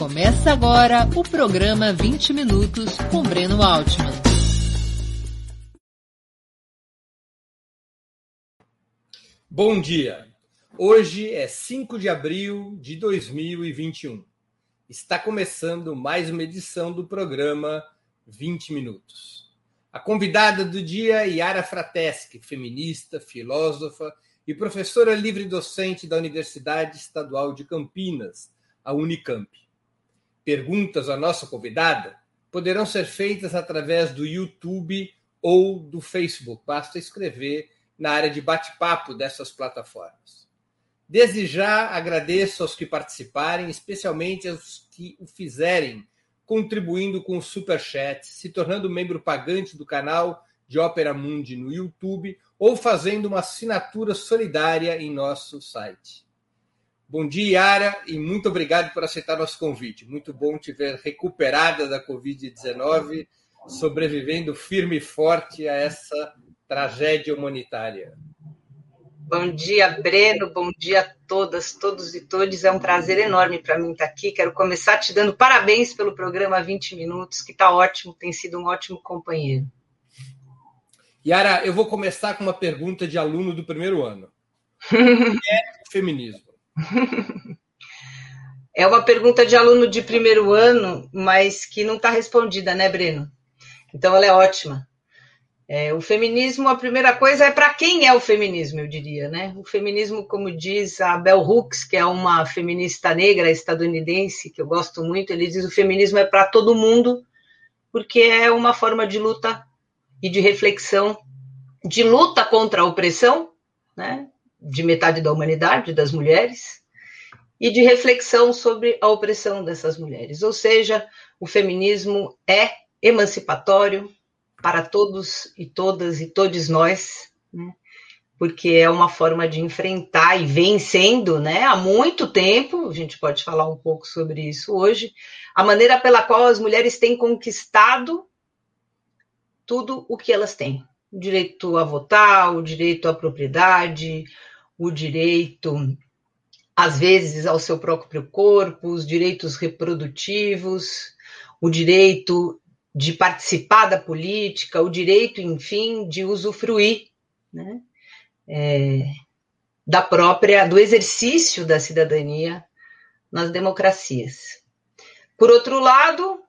Começa agora o programa 20 Minutos com Breno Altman. Bom dia. Hoje é 5 de abril de 2021. Está começando mais uma edição do programa 20 Minutos. A convidada do dia é Yara Frateschi, feminista, filósofa e professora livre-docente da Universidade Estadual de Campinas, a Unicamp. Perguntas à nossa convidada poderão ser feitas através do YouTube ou do Facebook. Basta escrever na área de bate-papo dessas plataformas. Desde já agradeço aos que participarem, especialmente aos que o fizerem, contribuindo com o Super Chat, se tornando membro pagante do canal de Ópera Mundi no YouTube ou fazendo uma assinatura solidária em nosso site. Bom dia, Yara, e muito obrigado por aceitar nosso convite. Muito bom te ver recuperada da Covid-19, sobrevivendo firme e forte a essa tragédia humanitária. Bom dia, Breno. Bom dia a todas, todos e todas. É um prazer enorme para mim estar aqui. Quero começar te dando parabéns pelo programa 20 Minutos, que está ótimo, tem sido um ótimo companheiro. Yara, eu vou começar com uma pergunta de aluno do primeiro ano. O que é o feminismo? É uma pergunta de aluno de primeiro ano, mas que não está respondida, né, Breno? Então ela é ótima. É, o feminismo, a primeira coisa é para quem é o feminismo, eu diria, né? O feminismo, como diz a Bell Hooks, que é uma feminista negra estadunidense, que eu gosto muito, ele diz o feminismo é para todo mundo, porque é uma forma de luta e de reflexão, de luta contra a opressão, né? De metade da humanidade, das mulheres, e de reflexão sobre a opressão dessas mulheres. Ou seja, o feminismo é emancipatório, para todos e todas e todos nós, né? porque é uma forma de enfrentar e vem sendo, né, há muito tempo, a gente pode falar um pouco sobre isso hoje, a maneira pela qual as mulheres têm conquistado tudo o que elas têm. O direito a votar, o direito à propriedade, o direito, às vezes, ao seu próprio corpo, os direitos reprodutivos, o direito de participar da política, o direito, enfim, de usufruir né, é, da própria, do exercício da cidadania nas democracias. Por outro lado,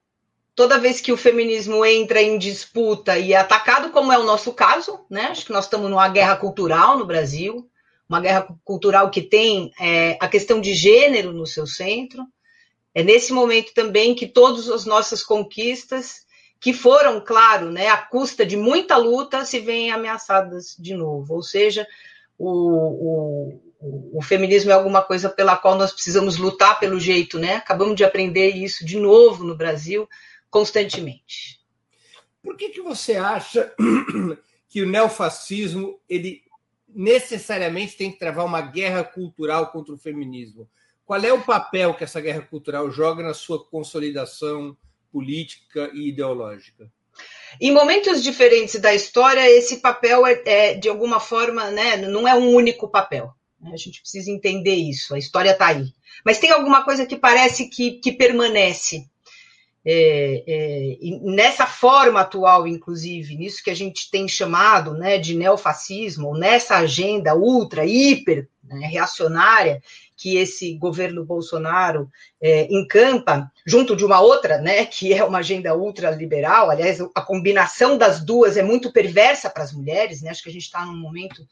toda vez que o feminismo entra em disputa e é atacado, como é o nosso caso, né, acho que nós estamos numa guerra cultural no Brasil, uma guerra cultural que tem é, a questão de gênero no seu centro. É nesse momento também que todas as nossas conquistas que foram, claro, né, à custa de muita luta, se veem ameaçadas de novo. Ou seja, o, o, o, feminismo é alguma coisa pela qual nós precisamos lutar pelo jeito, né? Acabamos de aprender isso de novo no Brasil, constantemente. Por que, que você acha que o neofascismo ele necessariamente tem que travar uma guerra cultural contra o feminismo? Qual é o papel que essa guerra cultural joga na sua consolidação? política e ideológica? Em momentos diferentes da história, esse papel é, é de alguma forma, né, não é um único papel. Né? A gente precisa entender isso. A história está aí. Mas tem alguma coisa que parece que, que permanece. É, é, nessa forma atual, inclusive, nisso que a gente tem chamado né, de neofascismo, nessa agenda ultra, hiper né, reacionária, que esse governo Bolsonaro é, encampa, junto de uma outra, né, que é uma agenda ultraliberal. Aliás, a combinação das duas é muito perversa para as mulheres, né? Acho que a gente está num momento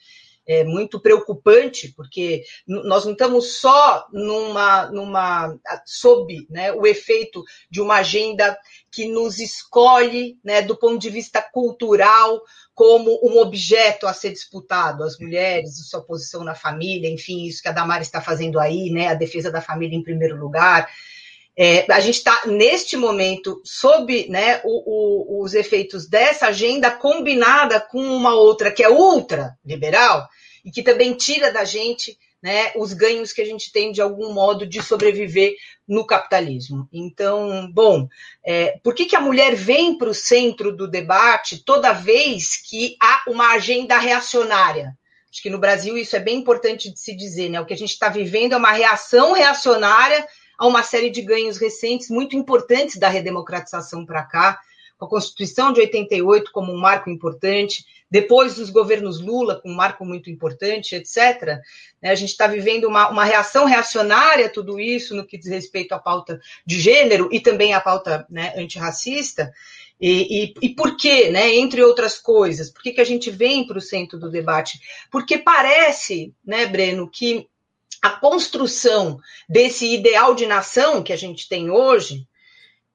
é, muito preocupante, porque nós não estamos só numa, numa sob né, o efeito de uma agenda que nos escolhe, né, do ponto de vista cultural, como um objeto a ser disputado, as mulheres, sua posição na família, enfim, isso que a Damara está fazendo aí, né, a defesa da família em primeiro lugar. É, a gente está, neste momento, sob né, o, o, os efeitos dessa agenda combinada com uma outra que é ultra liberal, e que também tira da gente né, os ganhos que a gente tem de algum modo de sobreviver no capitalismo. Então, bom, é, por que, que a mulher vem para o centro do debate toda vez que há uma agenda reacionária? Acho que no Brasil isso é bem importante de se dizer, né? O que a gente está vivendo é uma reação reacionária a uma série de ganhos recentes muito importantes da redemocratização para cá, com a Constituição de 88 como um marco importante, depois dos governos Lula com um marco muito importante, etc. Né, a gente está vivendo uma, uma, reação reacionária a tudo isso no que diz respeito à pauta de gênero e também à pauta né, antirracista. E, e, e, por quê, né? Entre outras coisas, por que, que a gente vem para o centro do debate? Porque parece, né, Breno, que a construção desse ideal de nação que a gente tem hoje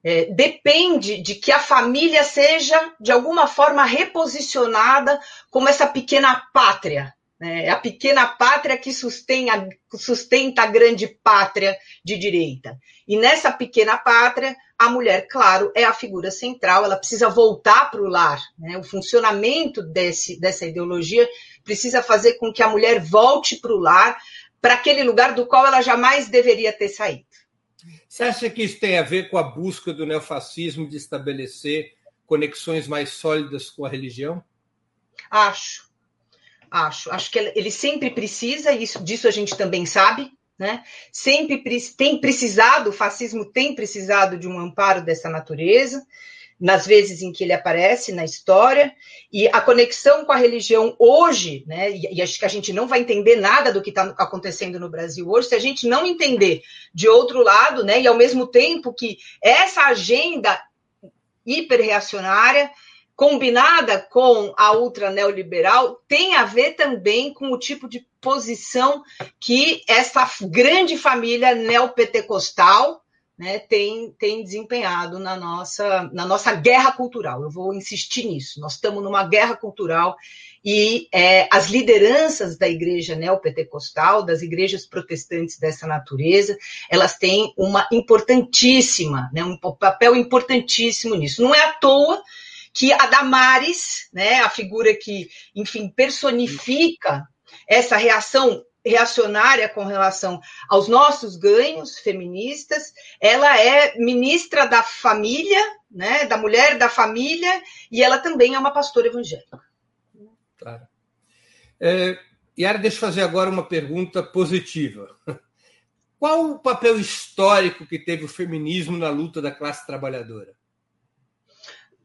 é, depende de que a família seja, de alguma forma, reposicionada como essa pequena pátria, né? É a pequena pátria que sustenta, sustenta a grande pátria de direita. E nessa pequena pátria, a mulher, claro, é a figura central, ela precisa voltar para o lar. Né? O funcionamento desse, dessa ideologia precisa fazer com que a mulher volte para o lar, para aquele lugar do qual ela jamais deveria ter saído. Você acha que isso tem a ver com a busca do neofascismo de estabelecer conexões mais sólidas com a religião? Acho. Acho. Acho que ele sempre precisa, e isso, disso a gente também sabe, né? Sempre tem precisado, o fascismo tem precisado de um amparo dessa natureza, nas vezes em que ele aparece na história, e a conexão com a religião hoje, né? E, e acho que a gente não vai entender nada do que está acontecendo no Brasil hoje, se a gente não entender de outro lado, né? E ao mesmo tempo que essa agenda hiperreacionária combinada com a ultra neoliberal, tem a ver também com o tipo de posição que essa grande família neopentecostal né, tem, tem desempenhado na nossa, na nossa guerra cultural. Eu vou insistir nisso. Nós estamos numa guerra cultural e é, as lideranças da igreja neopentecostal, das igrejas protestantes dessa natureza, elas têm uma importantíssima, né, um papel importantíssimo nisso. Não é à toa que a Damares, né, a figura que, enfim, personifica essa reação reacionária com relação aos nossos ganhos feministas, ela é ministra da família, né, da mulher da família, e ela também é uma pastora evangélica. Claro. É, Yara, deixa eu fazer agora uma pergunta positiva. Qual o papel histórico que teve o feminismo na luta da classe trabalhadora?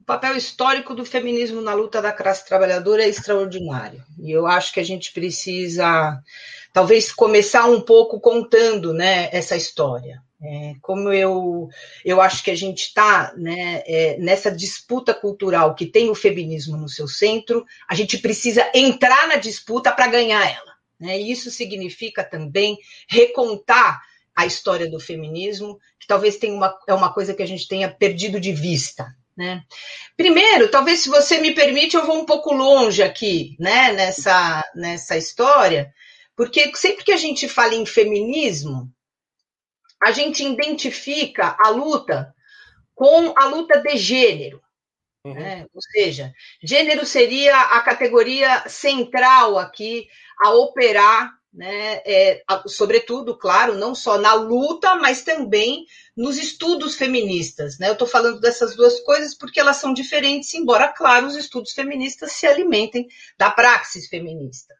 Papel histórico do feminismo na luta da classe trabalhadora é extraordinário. E eu acho que a gente precisa, talvez, começar um pouco contando né, essa história. É, como eu, eu acho que a gente está né, é, nessa disputa cultural que tem o feminismo no seu centro, a gente precisa entrar na disputa para ganhar ela. Né? E isso significa também recontar a história do feminismo, que talvez tenha uma, é uma coisa que a gente tenha perdido de vista. Né? Primeiro, talvez se você me permite, eu vou um pouco longe aqui, né, nessa, nessa história, porque sempre que a gente fala em feminismo, a gente identifica a luta com a luta de gênero. Uhum. Né? Ou seja, gênero seria a categoria central aqui a operar né, é, sobretudo, claro, não só na luta, mas também nos estudos feministas. Né? Eu estou falando dessas duas coisas porque elas são diferentes, embora, claro, os estudos feministas se alimentem da praxis feminista.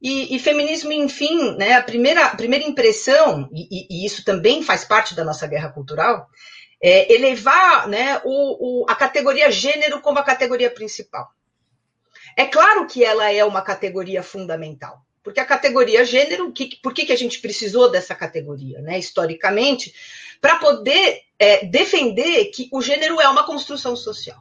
E, e feminismo, enfim, né, a, primeira, a primeira impressão, e, e, isso também faz parte da nossa guerra cultural, é elevar né, o, o, a categoria gênero como a categoria principal. É claro que ela é uma categoria fundamental. Porque a categoria gênero, que, por que, que a gente precisou dessa categoria, né, historicamente? Para poder é, defender que o gênero é uma construção social.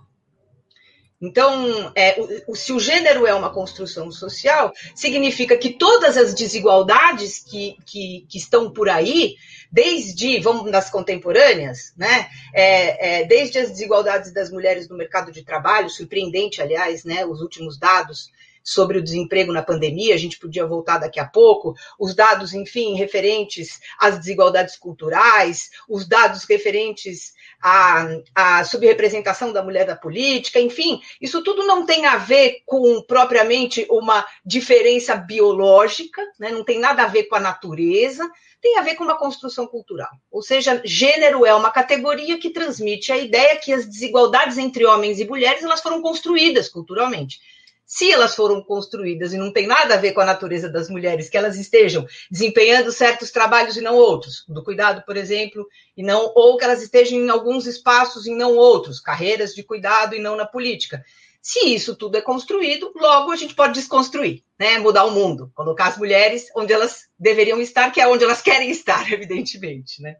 Então, é, o, se o gênero é uma construção social, significa que todas as desigualdades que, que, que estão por aí, desde, vamos nas contemporâneas, né? É, é, desde as desigualdades das mulheres no mercado de trabalho, surpreendente, aliás, né? Os últimos dados sobre o desemprego na pandemia, a gente podia voltar daqui a pouco, os dados, enfim, referentes às desigualdades culturais, os dados referentes à, à subrepresentação da mulher da política, enfim, isso tudo não tem a ver com propriamente uma diferença biológica, né? não tem nada a ver com a natureza, tem a ver com uma construção cultural. Ou seja, gênero é uma categoria que transmite a ideia que as desigualdades entre homens e mulheres elas foram construídas culturalmente se elas foram construídas e não tem nada a ver com a natureza das mulheres, que elas estejam desempenhando certos trabalhos e não outros, do cuidado, por exemplo, e não ou que elas estejam em alguns espaços e não outros, carreiras de cuidado e não na política. Se isso tudo é construído, logo a gente pode desconstruir, né? Mudar o mundo, colocar as mulheres onde elas deveriam estar, que é onde elas querem estar, evidentemente, né?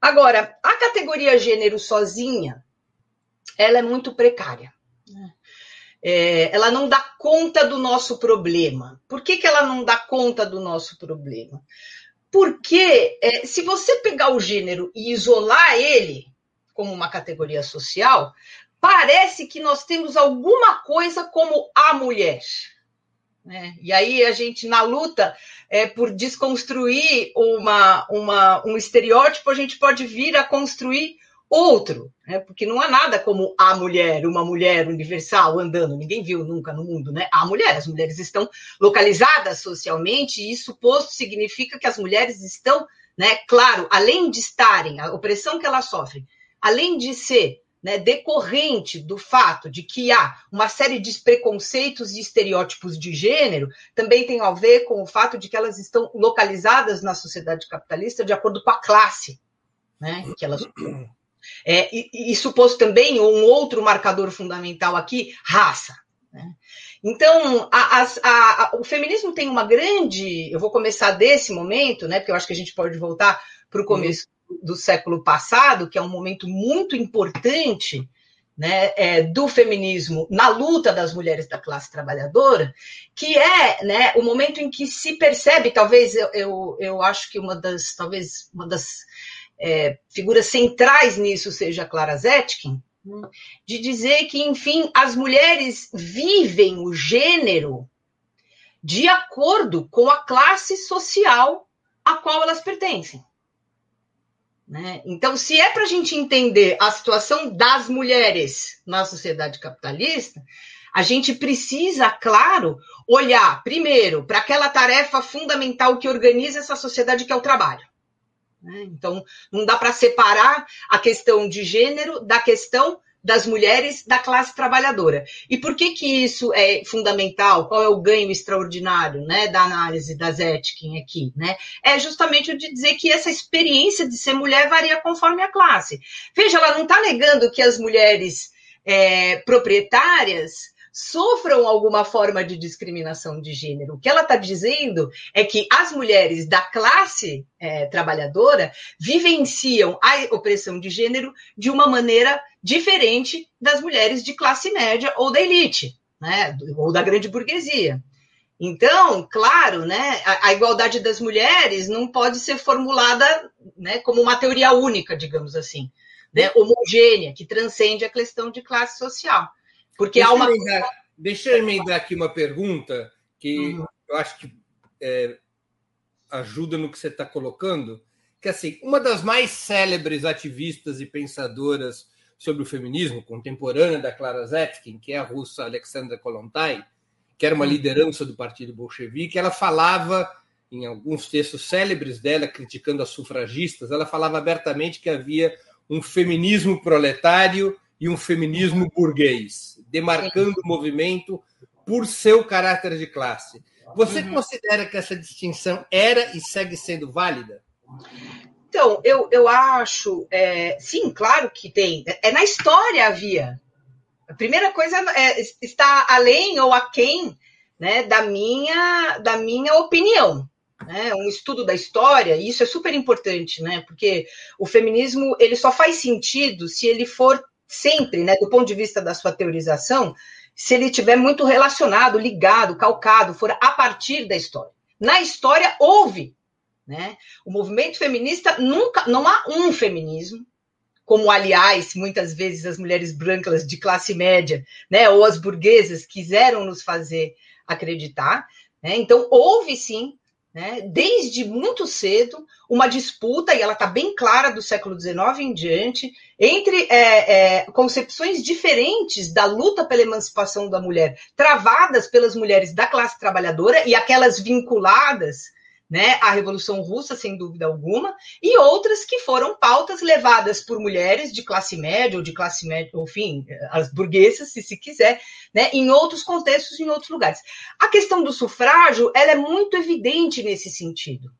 Agora, a categoria gênero sozinha, ela é muito precária. Né? É, ela não dá conta do nosso problema. Por que, que ela não dá conta do nosso problema? Porque é, se você pegar o gênero e isolar ele como uma categoria social, parece que nós temos alguma coisa como a mulher. Né? E aí a gente, na luta é, por desconstruir uma, uma, um estereótipo, a gente pode vir a construir outro, né? porque não há nada como a mulher, uma mulher universal andando, ninguém viu nunca no mundo, né? A mulher, as mulheres estão localizadas socialmente, e isso posto significa que as mulheres estão, né, claro, além de estarem, a opressão que elas sofrem, além de ser né, decorrente do fato de que há uma série de preconceitos e estereótipos de gênero, também tem a ver com o fato de que elas estão localizadas na sociedade capitalista de acordo com a classe né, que elas é, e, e suposto também um outro marcador fundamental aqui, raça. Né? Então, a, a, a, o feminismo tem uma grande. Eu vou começar desse momento, né? Porque eu acho que a gente pode voltar para o começo uhum. do século passado, que é um momento muito importante né, é, do feminismo na luta das mulheres da classe trabalhadora, que é né, o momento em que se percebe, talvez eu, eu, eu acho que uma das, talvez uma das é, figuras centrais nisso seja Clara Zetkin, de dizer que, enfim, as mulheres vivem o gênero de acordo com a classe social a qual elas pertencem. Né? Então, se é para a gente entender a situação das mulheres na sociedade capitalista, a gente precisa, claro, olhar primeiro para aquela tarefa fundamental que organiza essa sociedade, que é o trabalho. Né? Então, não dá para separar a questão de gênero da questão das mulheres da classe trabalhadora. E por que que isso é fundamental? Qual é o ganho extraordinário, né, da análise da Zetkin aqui, né? É justamente o de dizer que essa experiência de ser mulher varia conforme a classe. Veja, ela não está negando que as mulheres é, proprietárias sofram alguma forma de discriminação de gênero. O que ela está dizendo é que as mulheres da classe é, trabalhadora vivenciam a opressão de gênero de uma maneira diferente das mulheres de classe média ou da elite, né, ou da grande burguesia. Então, claro, né, a, a, igualdade das mulheres não pode ser formulada né, como uma teoria única, digamos assim, né, homogênea, que transcende a questão de classe social. Porque deixa há uma. Emendar, deixa eu emendar aqui uma pergunta que uhum. eu acho que é, ajuda no que você está colocando. Que assim, uma das mais célebres ativistas e pensadoras sobre o feminismo, contemporânea da Clara Zetkin, que é a russa Alexandra Kolontai, que era uma uhum. liderança do Partido Bolchevique, ela falava, em alguns textos célebres dela, criticando as sufragistas, ela falava abertamente que havia um feminismo proletário e um feminismo burguês, demarcando o movimento por seu caráter de classe. Você uhum. considera que essa distinção era e segue sendo válida? Então, eu, eu acho, é, sim, claro que tem. É na história havia. A primeira coisa é, está além ou aquém né, da, minha, da minha opinião. Né? Um estudo da história, e isso é super importante, né? Porque o feminismo ele só faz sentido se ele for sempre, né, do ponto de vista da sua teorização, se ele tiver muito relacionado, ligado, calcado, for a partir da história. Na história houve, né? O movimento feminista nunca, não há um feminismo, como aliás muitas vezes as mulheres brancas de classe média, né, ou as burguesas quiseram nos fazer acreditar. Né? Então houve sim né, desde muito cedo, uma disputa, e ela está bem clara do século XIX em diante, entre é, é, concepções diferentes da luta pela emancipação da mulher, travadas pelas mulheres da classe trabalhadora e aquelas vinculadas né, a Revolução Russa, sem dúvida alguma, e outras que foram pautas levadas por mulheres de classe média ou de classe média, enfim, as burguesas, se se quiser, né, em outros contextos, em outros lugares. A questão do sufrágio, ela é muito evidente nesse sentido.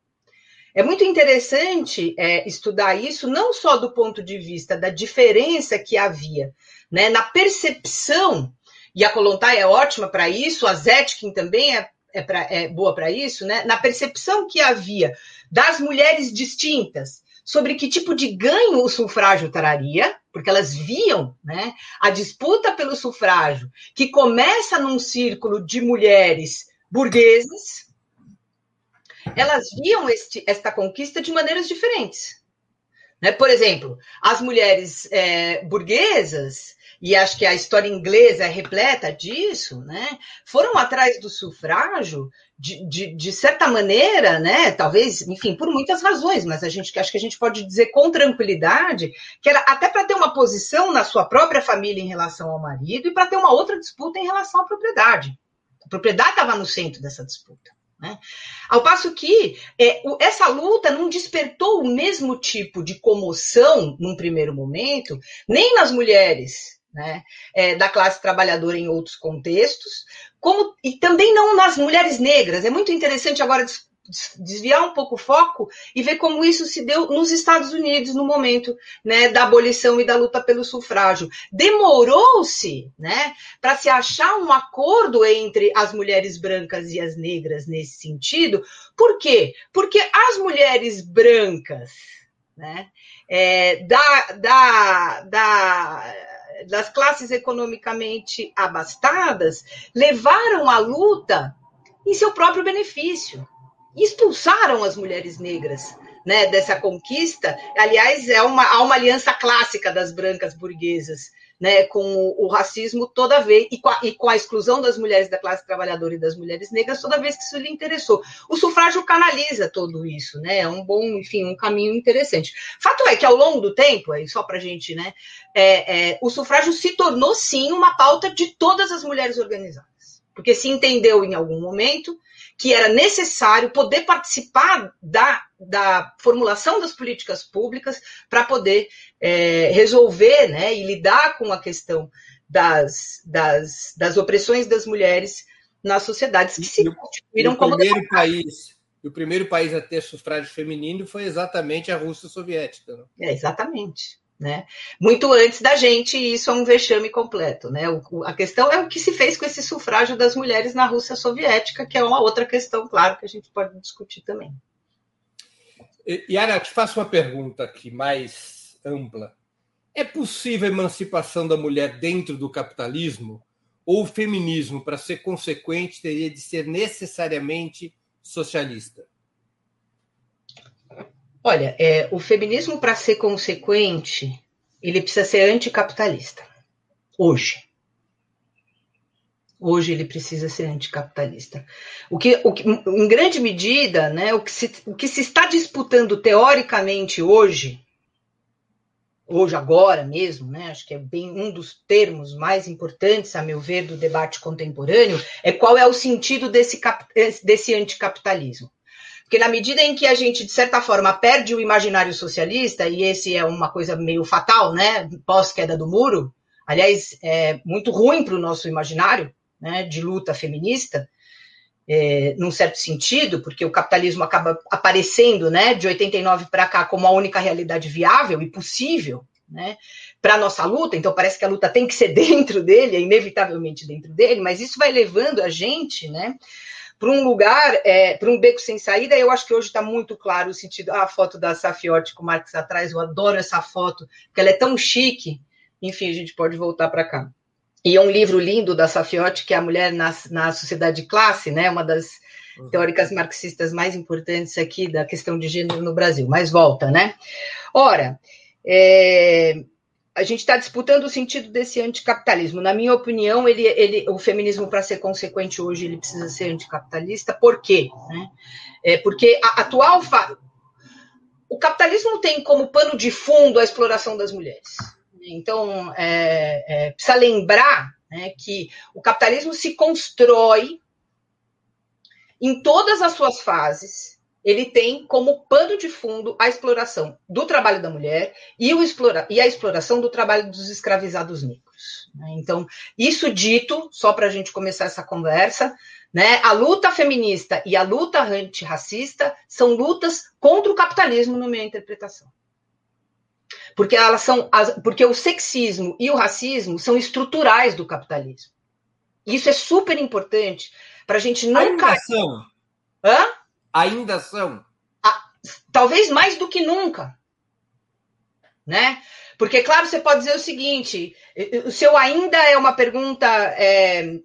É muito interessante é, estudar isso, não só do ponto de vista da diferença que havia né, na percepção, e a Kolontai é ótima para isso, a Zetkin também é é, pra, é boa para isso, né? na percepção que havia das mulheres distintas sobre que tipo de ganho o sufrágio traria, porque elas viam né, a disputa pelo sufrágio, que começa num círculo de mulheres burguesas, elas viam este, esta conquista de maneiras diferentes. Né? Por exemplo, as mulheres é, burguesas e acho que a história inglesa é repleta disso, né? Foram atrás do sufrágio de, de, de, certa maneira, né? Talvez, enfim, por muitas razões, mas a gente acho que a gente pode dizer com tranquilidade que era até para ter uma posição na sua própria família em relação ao marido e para ter uma outra disputa em relação à propriedade. A propriedade estava no centro dessa disputa. Né? Ao passo que é, essa luta não despertou o mesmo tipo de comoção num primeiro momento, nem nas mulheres né, é, da classe trabalhadora em outros contextos, como e também não nas mulheres negras. É muito interessante agora desviar um pouco o foco e ver como isso se deu nos Estados Unidos no momento né, da abolição e da luta pelo sufrágio. Demorou-se né, para se achar um acordo entre as mulheres brancas e as negras nesse sentido. Por quê? Porque as mulheres brancas né, é, da, da, da das classes economicamente abastadas levaram a luta em seu próprio benefício. Expulsaram as mulheres negras né, dessa conquista. Aliás, é uma, há uma aliança clássica das brancas burguesas né, com o, racismo toda vez, e com, a, e com, a, exclusão das mulheres da classe trabalhadora e das mulheres negras, toda vez que isso lhe interessou. O sufrágio canaliza tudo isso, né? É um bom, enfim, um caminho interessante. Fato é que ao longo do tempo, aí só para gente, né, é, é, o sufrágio se tornou sim uma pauta de todas as mulheres organizadas, porque se entendeu em algum momento que era necessário poder participar da, da formulação das políticas públicas para poder é, resolver né, e lidar com a questão das, das, das opressões das mulheres nas sociedades que se constituíram como. Primeiro país, o primeiro país a ter sufrágio feminino foi exatamente a Rússia Soviética. Né? É, exatamente. Né? Muito antes da gente, e isso é um vexame completo. Né? O, a questão é o que se fez com esse sufrágio das mulheres na Rússia soviética, que é uma outra questão, claro, que a gente pode discutir também. Yara, te faço uma pergunta aqui mais ampla. É possível a emancipação da mulher dentro do capitalismo? Ou o feminismo, para ser consequente, teria de ser necessariamente socialista? Olha, é, o feminismo, para ser consequente, ele precisa ser anticapitalista. Hoje. Hoje ele precisa ser anticapitalista. O que, o que, em grande medida, né, o, que se, o que se está disputando teoricamente hoje, hoje, agora mesmo, né, acho que é bem um dos termos mais importantes, a meu ver, do debate contemporâneo, é qual é o sentido desse, desse anticapitalismo. Porque na medida em que a gente, de certa forma, perde o imaginário socialista, e esse é uma coisa meio fatal, né? Pós-queda do muro, aliás, é muito ruim para o nosso imaginário, né? De luta feminista, é, num certo sentido, porque o capitalismo acaba aparecendo, né? De 89 para cá, como a única realidade viável e possível, né? Para a nossa luta, então parece que a luta tem que ser dentro dele, é inevitavelmente dentro dele, mas isso vai levando a gente, né? Para um lugar, é, para um beco sem saída, eu acho que hoje está muito claro o sentido. Ah, a foto da Safiotti com o Marx atrás, eu adoro essa foto, porque ela é tão chique. Enfim, a gente pode voltar para cá. E é um livro lindo da Safiotti, que é a mulher na, na sociedade de classe, né? Uma das uhum. teóricas marxistas mais importantes aqui da questão de gênero no Brasil. Mas volta, né? Ora, é, a gente está disputando o sentido desse anticapitalismo. Na minha opinião, ele, ele, o feminismo, para ser consequente hoje, ele precisa ser anticapitalista. Por quê? Né? É porque a atual. Fa... O capitalismo tem como pano de fundo a exploração das mulheres. Então, é, é, precisa lembrar né, que o capitalismo se constrói em todas as suas fases ele tem como pano de fundo a exploração do trabalho da mulher e, o explora, e a exploração do trabalho dos escravizados negros. Né? Então, isso dito, só para a gente começar essa conversa, né, a luta feminista e a luta antirracista são lutas contra o capitalismo, na minha interpretação. Porque elas são porque o sexismo e o racismo são estruturais do capitalismo. Isso é super importante para a gente não Ainda cair. Hã? Ainda são. Ah, talvez mais do que nunca. Né? Porque, claro, você pode dizer o seguinte: o seu ainda é uma pergunta é,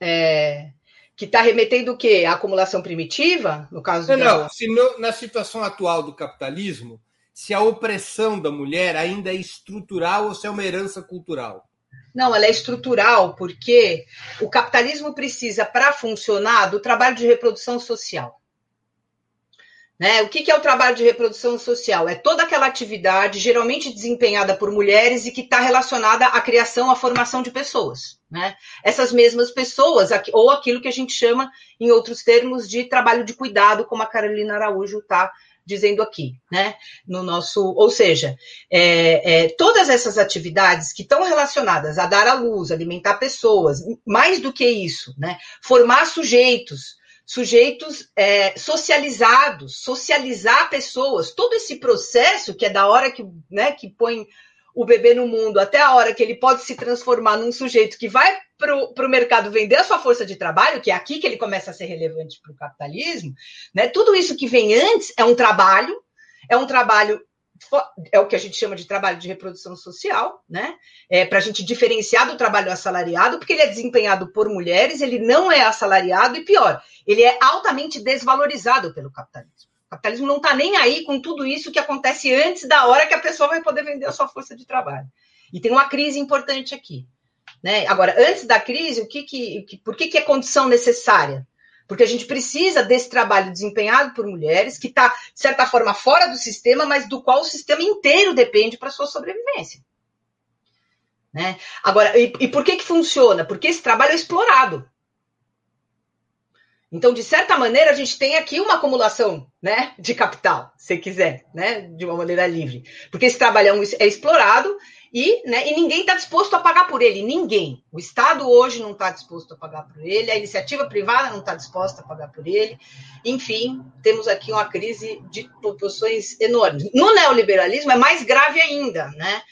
é, que está remetendo o quê? A acumulação primitiva, no caso Não, não. Se no, na situação atual do capitalismo, se a opressão da mulher ainda é estrutural ou se é uma herança cultural. Não, ela é estrutural, porque o capitalismo precisa, para funcionar, do trabalho de reprodução social. Né? O que, que é o trabalho de reprodução social? É toda aquela atividade, geralmente desempenhada por mulheres e que está relacionada à criação, à formação de pessoas. Né? Essas mesmas pessoas, ou aquilo que a gente chama, em outros termos, de trabalho de cuidado, como a Carolina Araújo está dizendo aqui, né? No nosso, ou seja, é, é, todas essas atividades que estão relacionadas a dar à luz, alimentar pessoas, mais do que isso, né? Formar sujeitos, sujeitos é, socializados, socializar pessoas, todo esse processo que é da hora que, né, que põe o bebê no mundo até a hora que ele pode se transformar num sujeito que vai para o mercado vender a sua força de trabalho, que é aqui que ele começa a ser relevante para o capitalismo, né? Tudo isso que vem antes é um trabalho, é um trabalho é o que a gente chama de trabalho de reprodução social, né? É, para a gente diferenciar do trabalho assalariado, porque ele é desempenhado por mulheres, ele não é assalariado e pior, ele é altamente desvalorizado pelo capitalismo. O capitalismo não está nem aí com tudo isso que acontece antes da hora que a pessoa vai poder vender a sua força de trabalho. E tem uma crise importante aqui. Né? Agora, antes da crise, o que que, por que, que é condição necessária? Porque a gente precisa desse trabalho desempenhado por mulheres, que está, de certa forma, fora do sistema, mas do qual o sistema inteiro depende para sua sobrevivência. Né? Agora, e, e por que, que funciona? Porque esse trabalho é explorado. Então, de certa maneira, a gente tem aqui uma acumulação né, de capital, se quiser, né, de uma maneira livre. Porque esse trabalhão é explorado e, né, e ninguém está disposto a pagar por ele. Ninguém. O Estado hoje não está disposto a pagar por ele, a iniciativa privada não está disposta a pagar por ele. Enfim, temos aqui uma crise de proporções enormes. No neoliberalismo é mais grave ainda, né?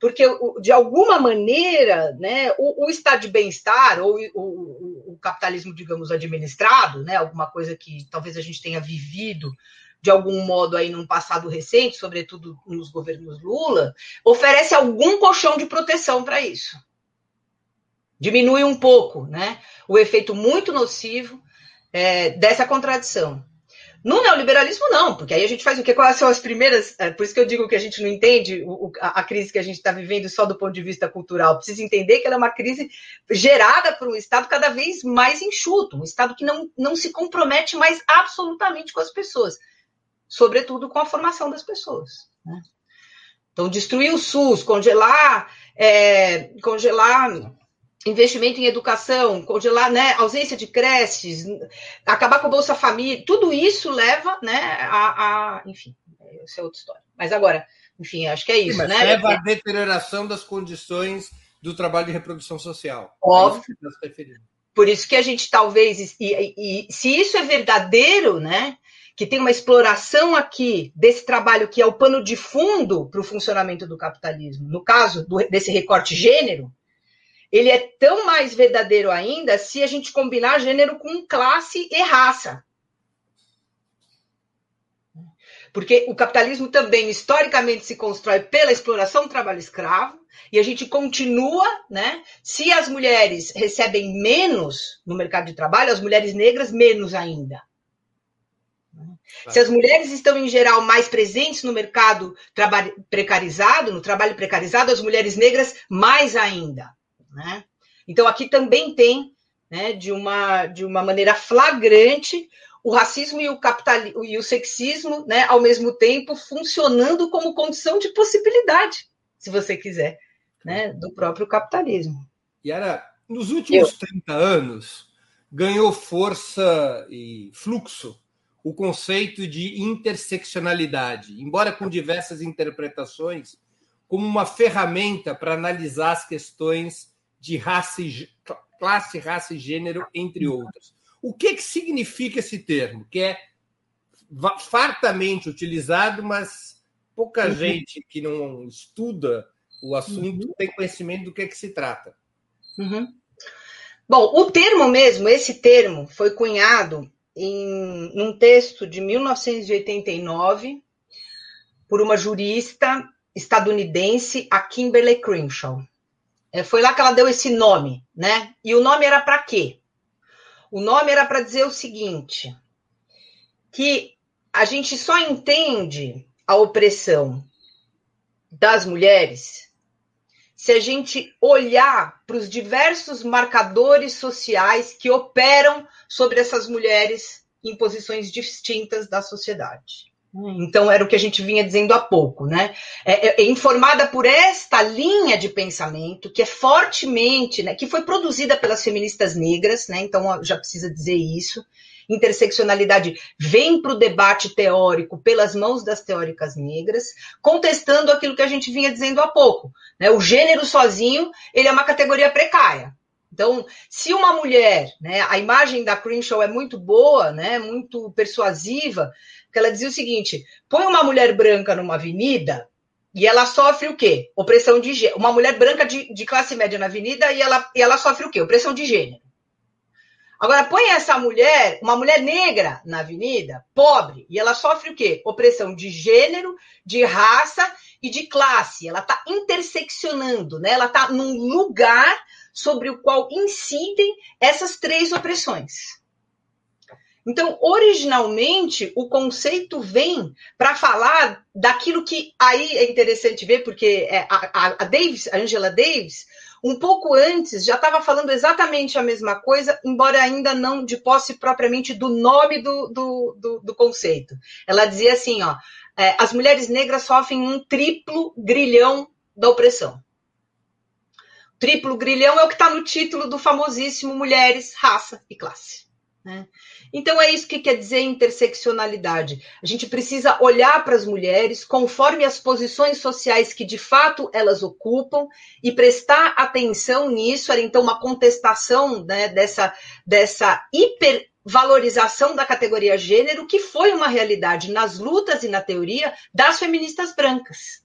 Porque, de alguma maneira, né, o, o estado de bem-estar, ou o, o, o capitalismo, digamos, administrado, né, alguma coisa que talvez a gente tenha vivido de algum modo aí num passado recente, sobretudo nos governos Lula, oferece algum colchão de proteção para isso. Diminui um pouco, né? O efeito muito nocivo é, dessa contradição. No neoliberalismo, não, porque aí a gente faz o quê? Quais são as primeiras. É, por isso que eu digo que a gente não entende o, a, a, crise que a gente está vivendo só do ponto de vista cultural. Precisa entender que ela é uma crise gerada por um Estado cada vez mais enxuto, um Estado que não, não se compromete mais absolutamente com as pessoas sobretudo com a formação das pessoas. Né? Então, destruir o SUS, congelar, é, congelar investimento em educação, congelar né, ausência de creches, acabar com a Bolsa Família, tudo isso leva né, a, a enfim, isso é outra história. Mas agora, enfim, acho que é isso. Sim, né? Leva à deterioração das condições do trabalho de reprodução social. Óbvio. É Por isso que a gente talvez, e, e, e se isso é verdadeiro, né? Que tem uma exploração aqui desse trabalho que é o pano de fundo para o funcionamento do capitalismo, no caso do, desse recorte gênero, ele é tão mais verdadeiro ainda se a gente combinar gênero com classe e raça. Porque o capitalismo também, historicamente, se constrói pela exploração do trabalho escravo, e a gente continua, né? Se as mulheres recebem menos no mercado de trabalho, as mulheres negras menos ainda. Se as mulheres estão, em geral, mais presentes no mercado precarizado, no trabalho precarizado, as mulheres negras mais ainda. Né? Então, aqui também tem, né, de, uma, de uma maneira flagrante, o racismo e o, capitalismo, e o sexismo, né, ao mesmo tempo, funcionando como condição de possibilidade, se você quiser, né, do próprio capitalismo. E era, nos últimos Eu. 30 anos, ganhou força e fluxo o conceito de interseccionalidade, embora com diversas interpretações, como uma ferramenta para analisar as questões de raça e, classe, raça e gênero, entre outras. O que, que significa esse termo? Que é fartamente utilizado, mas pouca uhum. gente que não estuda o assunto uhum. tem conhecimento do que, é que se trata. Uhum. Bom, o termo mesmo, esse termo, foi cunhado em um texto de 1989 por uma jurista estadunidense, a Kimberly Crenshaw. É, foi lá que ela deu esse nome, né? E o nome era para quê? O nome era para dizer o seguinte: que a gente só entende a opressão das mulheres se a gente olhar para os diversos marcadores sociais que operam sobre essas mulheres em posições distintas da sociedade. Então, era o que a gente vinha dizendo há pouco, né? É, é, é, informada por esta linha de pensamento, que é fortemente, né, que foi produzida pelas feministas negras, né? Então, já precisa dizer isso, interseccionalidade vem para o debate teórico pelas mãos das teóricas negras, contestando aquilo que a gente vinha dizendo há pouco. Né? O gênero sozinho ele é uma categoria precária. Então, se uma mulher, né, a imagem da Crenshaw é muito boa, né, muito persuasiva, porque ela dizia o seguinte: põe uma mulher branca numa avenida e ela sofre o quê? Opressão de gênero. Uma mulher branca de, de classe média na avenida e ela, e ela sofre o quê? Opressão de gênero. Agora, põe essa mulher, uma mulher negra na avenida, pobre, e ela sofre o quê? Opressão de gênero, de raça e de classe. Ela está interseccionando, né? Ela está num lugar sobre o qual incidem essas três opressões. Então, originalmente, o conceito vem para falar daquilo que aí é interessante ver, porque é, a, a, Davis, a Angela Davis, um pouco antes, já estava falando exatamente a mesma coisa, embora ainda não de posse propriamente do nome do, do, do, do conceito. Ela dizia assim: ó, é, as mulheres negras sofrem um triplo grilhão da opressão. Triplo grilhão é o que está no título do famosíssimo Mulheres, Raça e Classe. Né? Então, é isso que quer dizer interseccionalidade. A gente precisa olhar para as mulheres conforme as posições sociais que de fato elas ocupam e prestar atenção nisso. Era então uma contestação né, dessa, dessa hipervalorização da categoria gênero, que foi uma realidade nas lutas e na teoria das feministas brancas.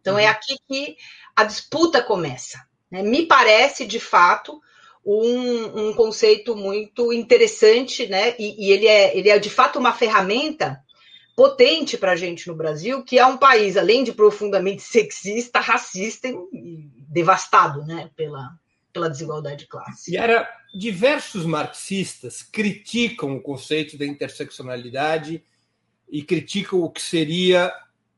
Então, é uhum. aqui que a disputa começa. Né? Me parece, de fato, um, um conceito muito interessante, né? E, e, ele, é, ele é de fato uma ferramenta potente para a gente no Brasil, que é um país, além de profundamente sexista, racista e devastado né, pela, pela desigualdade de classe. E era diversos marxistas criticam o conceito da interseccionalidade e criticam o que seria,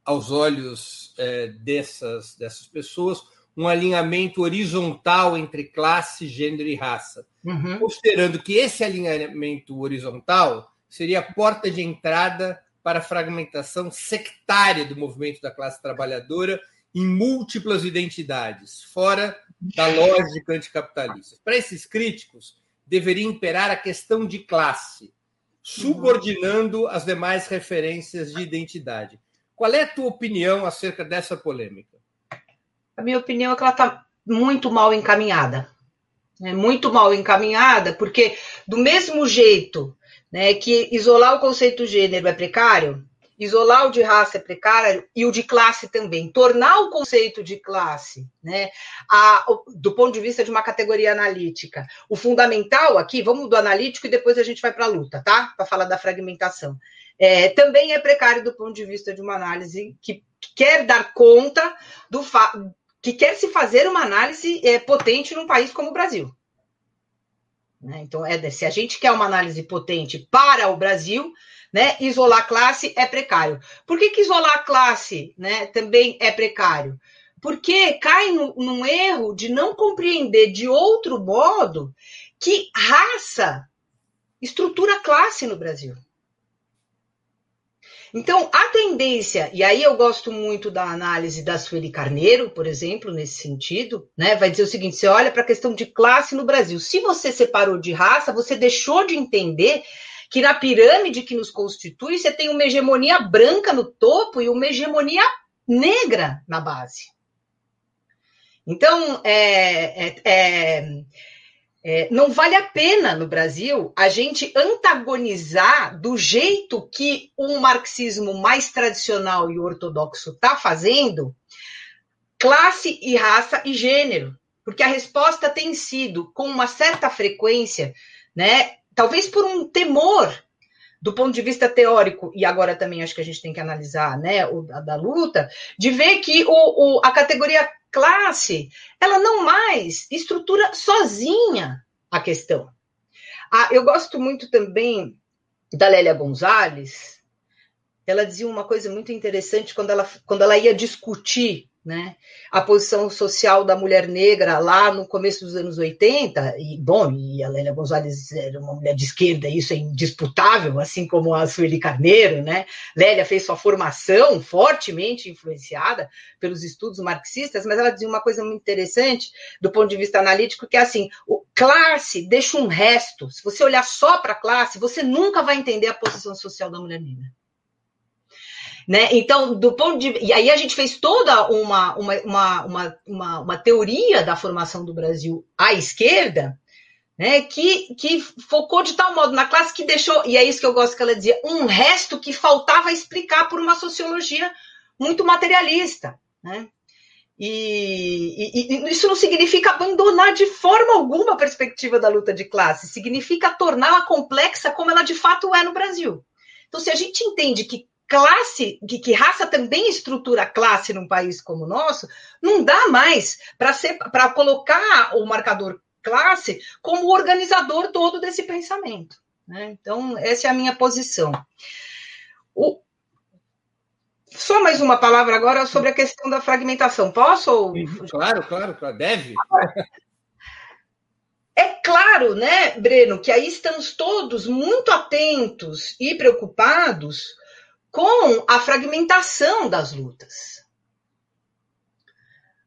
aos olhos é, dessas, dessas pessoas, um alinhamento horizontal entre classe, gênero e raça, uhum. considerando que esse alinhamento horizontal seria a porta de entrada para a fragmentação sectária do movimento da classe trabalhadora em múltiplas identidades, fora da lógica anticapitalista. Para esses críticos, deveria imperar a questão de classe, subordinando as demais referências de identidade. Qual é a tua opinião acerca dessa polêmica? A minha opinião é que ela está muito mal encaminhada. Né? Muito mal encaminhada, porque do mesmo jeito né, que isolar o conceito gênero é precário, isolar o de raça é precário e o de classe também. Tornar o conceito de classe, né, a, do ponto de vista de uma categoria analítica, o fundamental aqui, vamos do analítico e depois a gente vai para a luta, tá? Para falar da fragmentação. É, também é precário do ponto de vista de uma análise que quer dar conta do, que quer se fazer uma análise é, potente num país como o Brasil. Né? Então, é, se a gente quer uma análise potente para o Brasil, né, isolar classe é precário. Por que, que isolar classe né, também é precário? Porque cai no, num erro de não compreender de outro modo que raça estrutura classe no Brasil. Então, a tendência, e aí eu gosto muito da análise da Sueli Carneiro, por exemplo, nesse sentido, né? Vai dizer o seguinte: você olha para a questão de classe no Brasil. Se você separou de raça, você deixou de entender que na pirâmide que nos constitui, você tem uma hegemonia branca no topo e uma hegemonia negra na base. Então, é, é, é, é, não vale a pena no Brasil a gente antagonizar do jeito que um marxismo mais tradicional e ortodoxo está fazendo classe e raça e gênero, porque a resposta tem sido com uma certa frequência, né? Talvez por um temor do ponto de vista teórico, e agora também acho que a gente tem que analisar né, o da, da luta, de ver que o, o, a categoria classe, ela não mais estrutura sozinha a questão. Ah, eu gosto muito também da Lélia Gonzalez, ela dizia uma coisa muito interessante quando ela, quando ela ia discutir né? A posição social da mulher negra lá no começo dos anos 80, e bom, e a Lélia Gonzalez era uma mulher de esquerda, isso é indisputável, assim como a Sueli Carneiro, né? Lélia fez sua formação fortemente influenciada pelos estudos marxistas, mas ela dizia uma coisa muito interessante do ponto de vista analítico, que é assim, o classe deixa um resto. Se você olhar só para a classe, você nunca vai entender a posição social da mulher negra. Né? Então, do ponto de. E aí a gente fez toda uma, uma, uma, uma, uma, uma teoria da formação do Brasil à esquerda, né, que, que focou de tal modo na classe que deixou, e é isso que eu gosto que ela dizia, um resto que faltava explicar por uma sociologia muito materialista. Né? E, e, e, isso não significa abandonar de forma alguma a perspectiva da luta de classe, significa torná-la complexa como ela de fato é no Brasil. Então, se a gente entende que classe, que, que raça também estrutura classe num país como o nosso, não dá mais para colocar o marcador classe como organizador todo desse pensamento. Né? Então, essa é a minha posição. O... Só mais uma palavra agora sobre a questão da fragmentação. Posso? Claro, claro, claro. deve. É claro, né, Breno, que aí estamos todos muito atentos e preocupados com a fragmentação das lutas.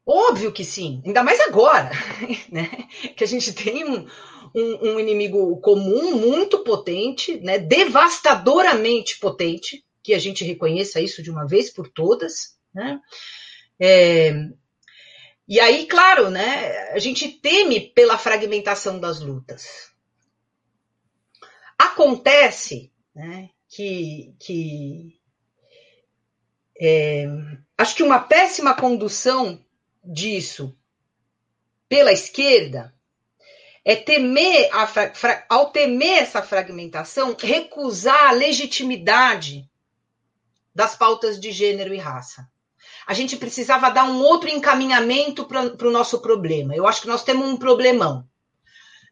Óbvio que sim, ainda mais agora, né? Que a gente tem um, um, um inimigo comum muito potente, né? devastadoramente potente, que a gente reconheça isso de uma vez por todas, né? É, e aí, claro, né? A gente teme pela fragmentação das lutas. Acontece, né? Que, que é, acho que uma péssima condução disso pela esquerda é temer, a, ao temer essa fragmentação, recusar a legitimidade das pautas de gênero e raça. A gente precisava dar um outro encaminhamento para o nosso problema. Eu acho que nós temos um problemão.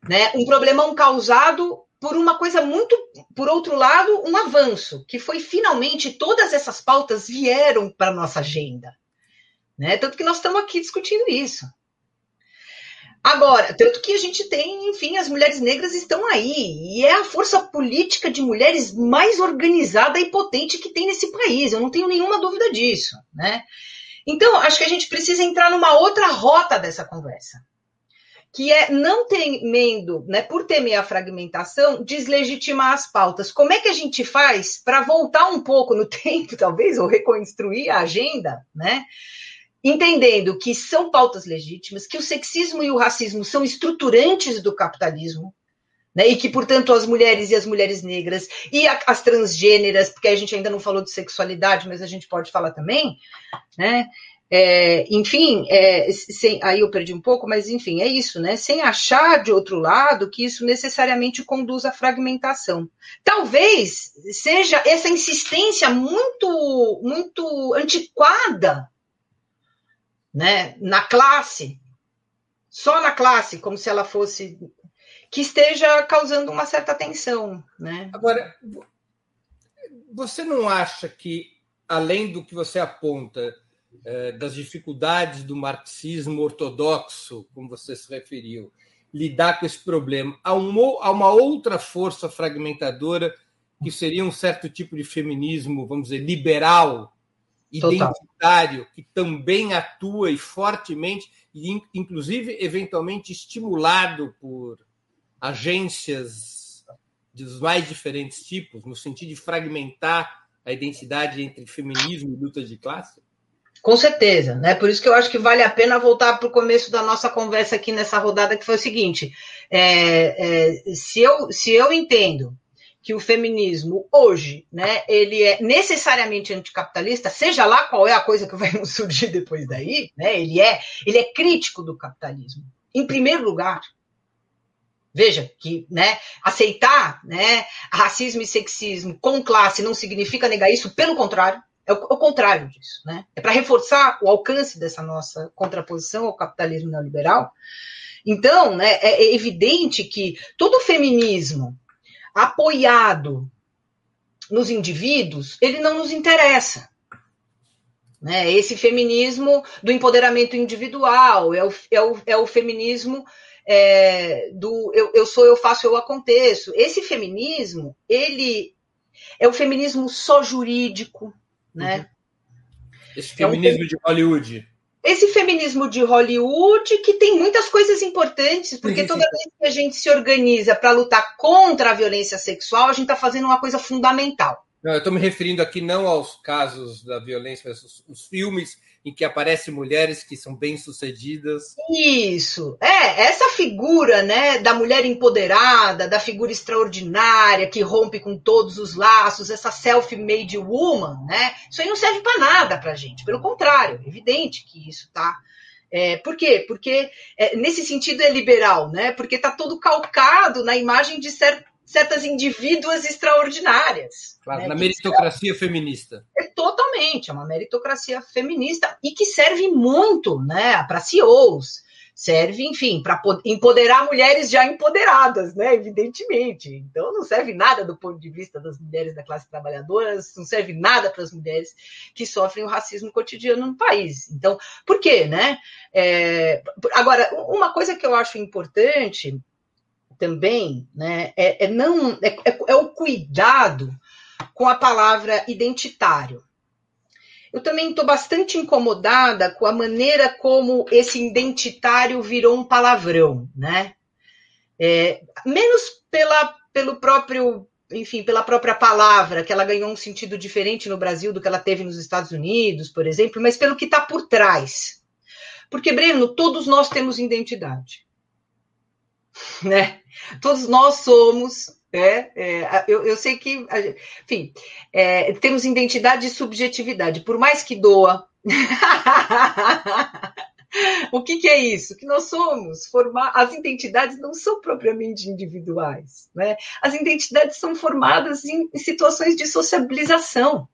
Né? Um problemão causado por uma coisa muito, por outro lado, um avanço, que foi finalmente todas essas pautas vieram para a nossa agenda. Né? Tanto que nós estamos aqui discutindo isso. Agora, tanto que a gente tem, enfim, as mulheres negras estão aí, e é a força política de mulheres mais organizada e potente que tem nesse país, eu não tenho nenhuma dúvida disso, né? Então, acho que a gente precisa entrar numa outra rota dessa conversa que é não temendo, né, por temer a fragmentação, deslegitimar as pautas. Como é que a gente faz para voltar um pouco no tempo, talvez, ou reconstruir a agenda, né? Entendendo que são pautas legítimas, que o sexismo e o racismo são estruturantes do capitalismo, né, e que, portanto, as mulheres e as mulheres negras e a, as transgêneras, porque a gente ainda não falou de sexualidade, mas a gente pode falar também, né? É, enfim, é, sem, aí eu perdi um pouco, mas enfim, é isso, né? Sem achar de outro lado que isso necessariamente conduz à fragmentação. Talvez seja essa insistência muito, muito antiquada, né? Na classe, só na classe, como se ela fosse que esteja causando uma certa tensão, né? Agora, você não acha que além do que você aponta das dificuldades do marxismo ortodoxo, como você se referiu, lidar com esse problema. Há, há uma outra força fragmentadora que seria um certo tipo de feminismo, vamos dizer, liberal, identitário, Total. que também atua e fortemente, e inclusive eventualmente estimulado por agências dos mais diferentes tipos, no sentido de fragmentar a identidade entre feminismo e luta de classe? Com certeza, né? Por isso que eu acho que vale a pena voltar para o começo da nossa conversa aqui nessa rodada, que foi o seguinte: é, é, se, eu, se eu entendo que o feminismo hoje, né, ele é necessariamente anticapitalista, seja lá qual é a coisa que vai surgir depois daí, né, ele é, ele é crítico do capitalismo. Em primeiro lugar, Veja que né, aceitar né, racismo e sexismo com classe não significa negar isso, pelo contrário, é o, é o contrário disso. Né? É para reforçar o alcance dessa nossa contraposição ao capitalismo neoliberal. Então, né, é, é evidente que todo feminismo apoiado nos indivíduos, ele não nos interessa. Né? Esse feminismo do empoderamento individual, é o, é o, é o feminismo é, do eu, eu sou, eu faço, eu aconteço. Esse feminismo, ele é o feminismo só jurídico, né? Uhum. Esse feminismo é um, de Hollywood. Esse feminismo de Hollywood que tem muitas coisas importantes, porque toda vez que a gente se organiza para lutar contra a violência sexual, a gente está fazendo uma coisa fundamental. Não, eu estou me referindo aqui não aos casos da violência, mas os, os filmes em que aparecem mulheres que são bem-sucedidas. Isso. É, essa figura, né, da mulher empoderada, da figura extraordinária que rompe com todos os laços, essa self-made woman, né? Isso aí não serve para nada pra gente. Pelo contrário, é evidente que isso tá é, por quê? Porque é, nesse sentido é liberal, né? Porque está todo calcado na imagem de certo, certas indivíduas extraordinárias. Claro, né? na meritocracia feminista. É totalmente, é uma meritocracia feminista e que serve muito né, para CEOs, serve, enfim, para empoderar mulheres já empoderadas, né? Evidentemente. Então não serve nada do ponto de vista das mulheres da classe trabalhadora, não serve nada para as mulheres que sofrem o racismo cotidiano no país. Então, por quê, né? É... Agora, uma coisa que eu acho importante também, né, é, é não é, é, é o cuidado com a palavra identitário. Eu também estou bastante incomodada com a maneira como esse identitário virou um palavrão, né? É, menos pela, pelo próprio, enfim, pela própria palavra, que ela ganhou um sentido diferente no Brasil do que ela teve nos Estados Unidos, por exemplo, mas pelo que está por trás. Porque, Breno, todos nós temos identidade né? Todos nós somos, é, é eu, eu, sei que, enfim, é, temos identidade e subjetividade, por mais que doa. o que, que, é isso? Que nós somos formar as identidades não são propriamente individuais, né? As identidades são formadas em situações de sociabilização.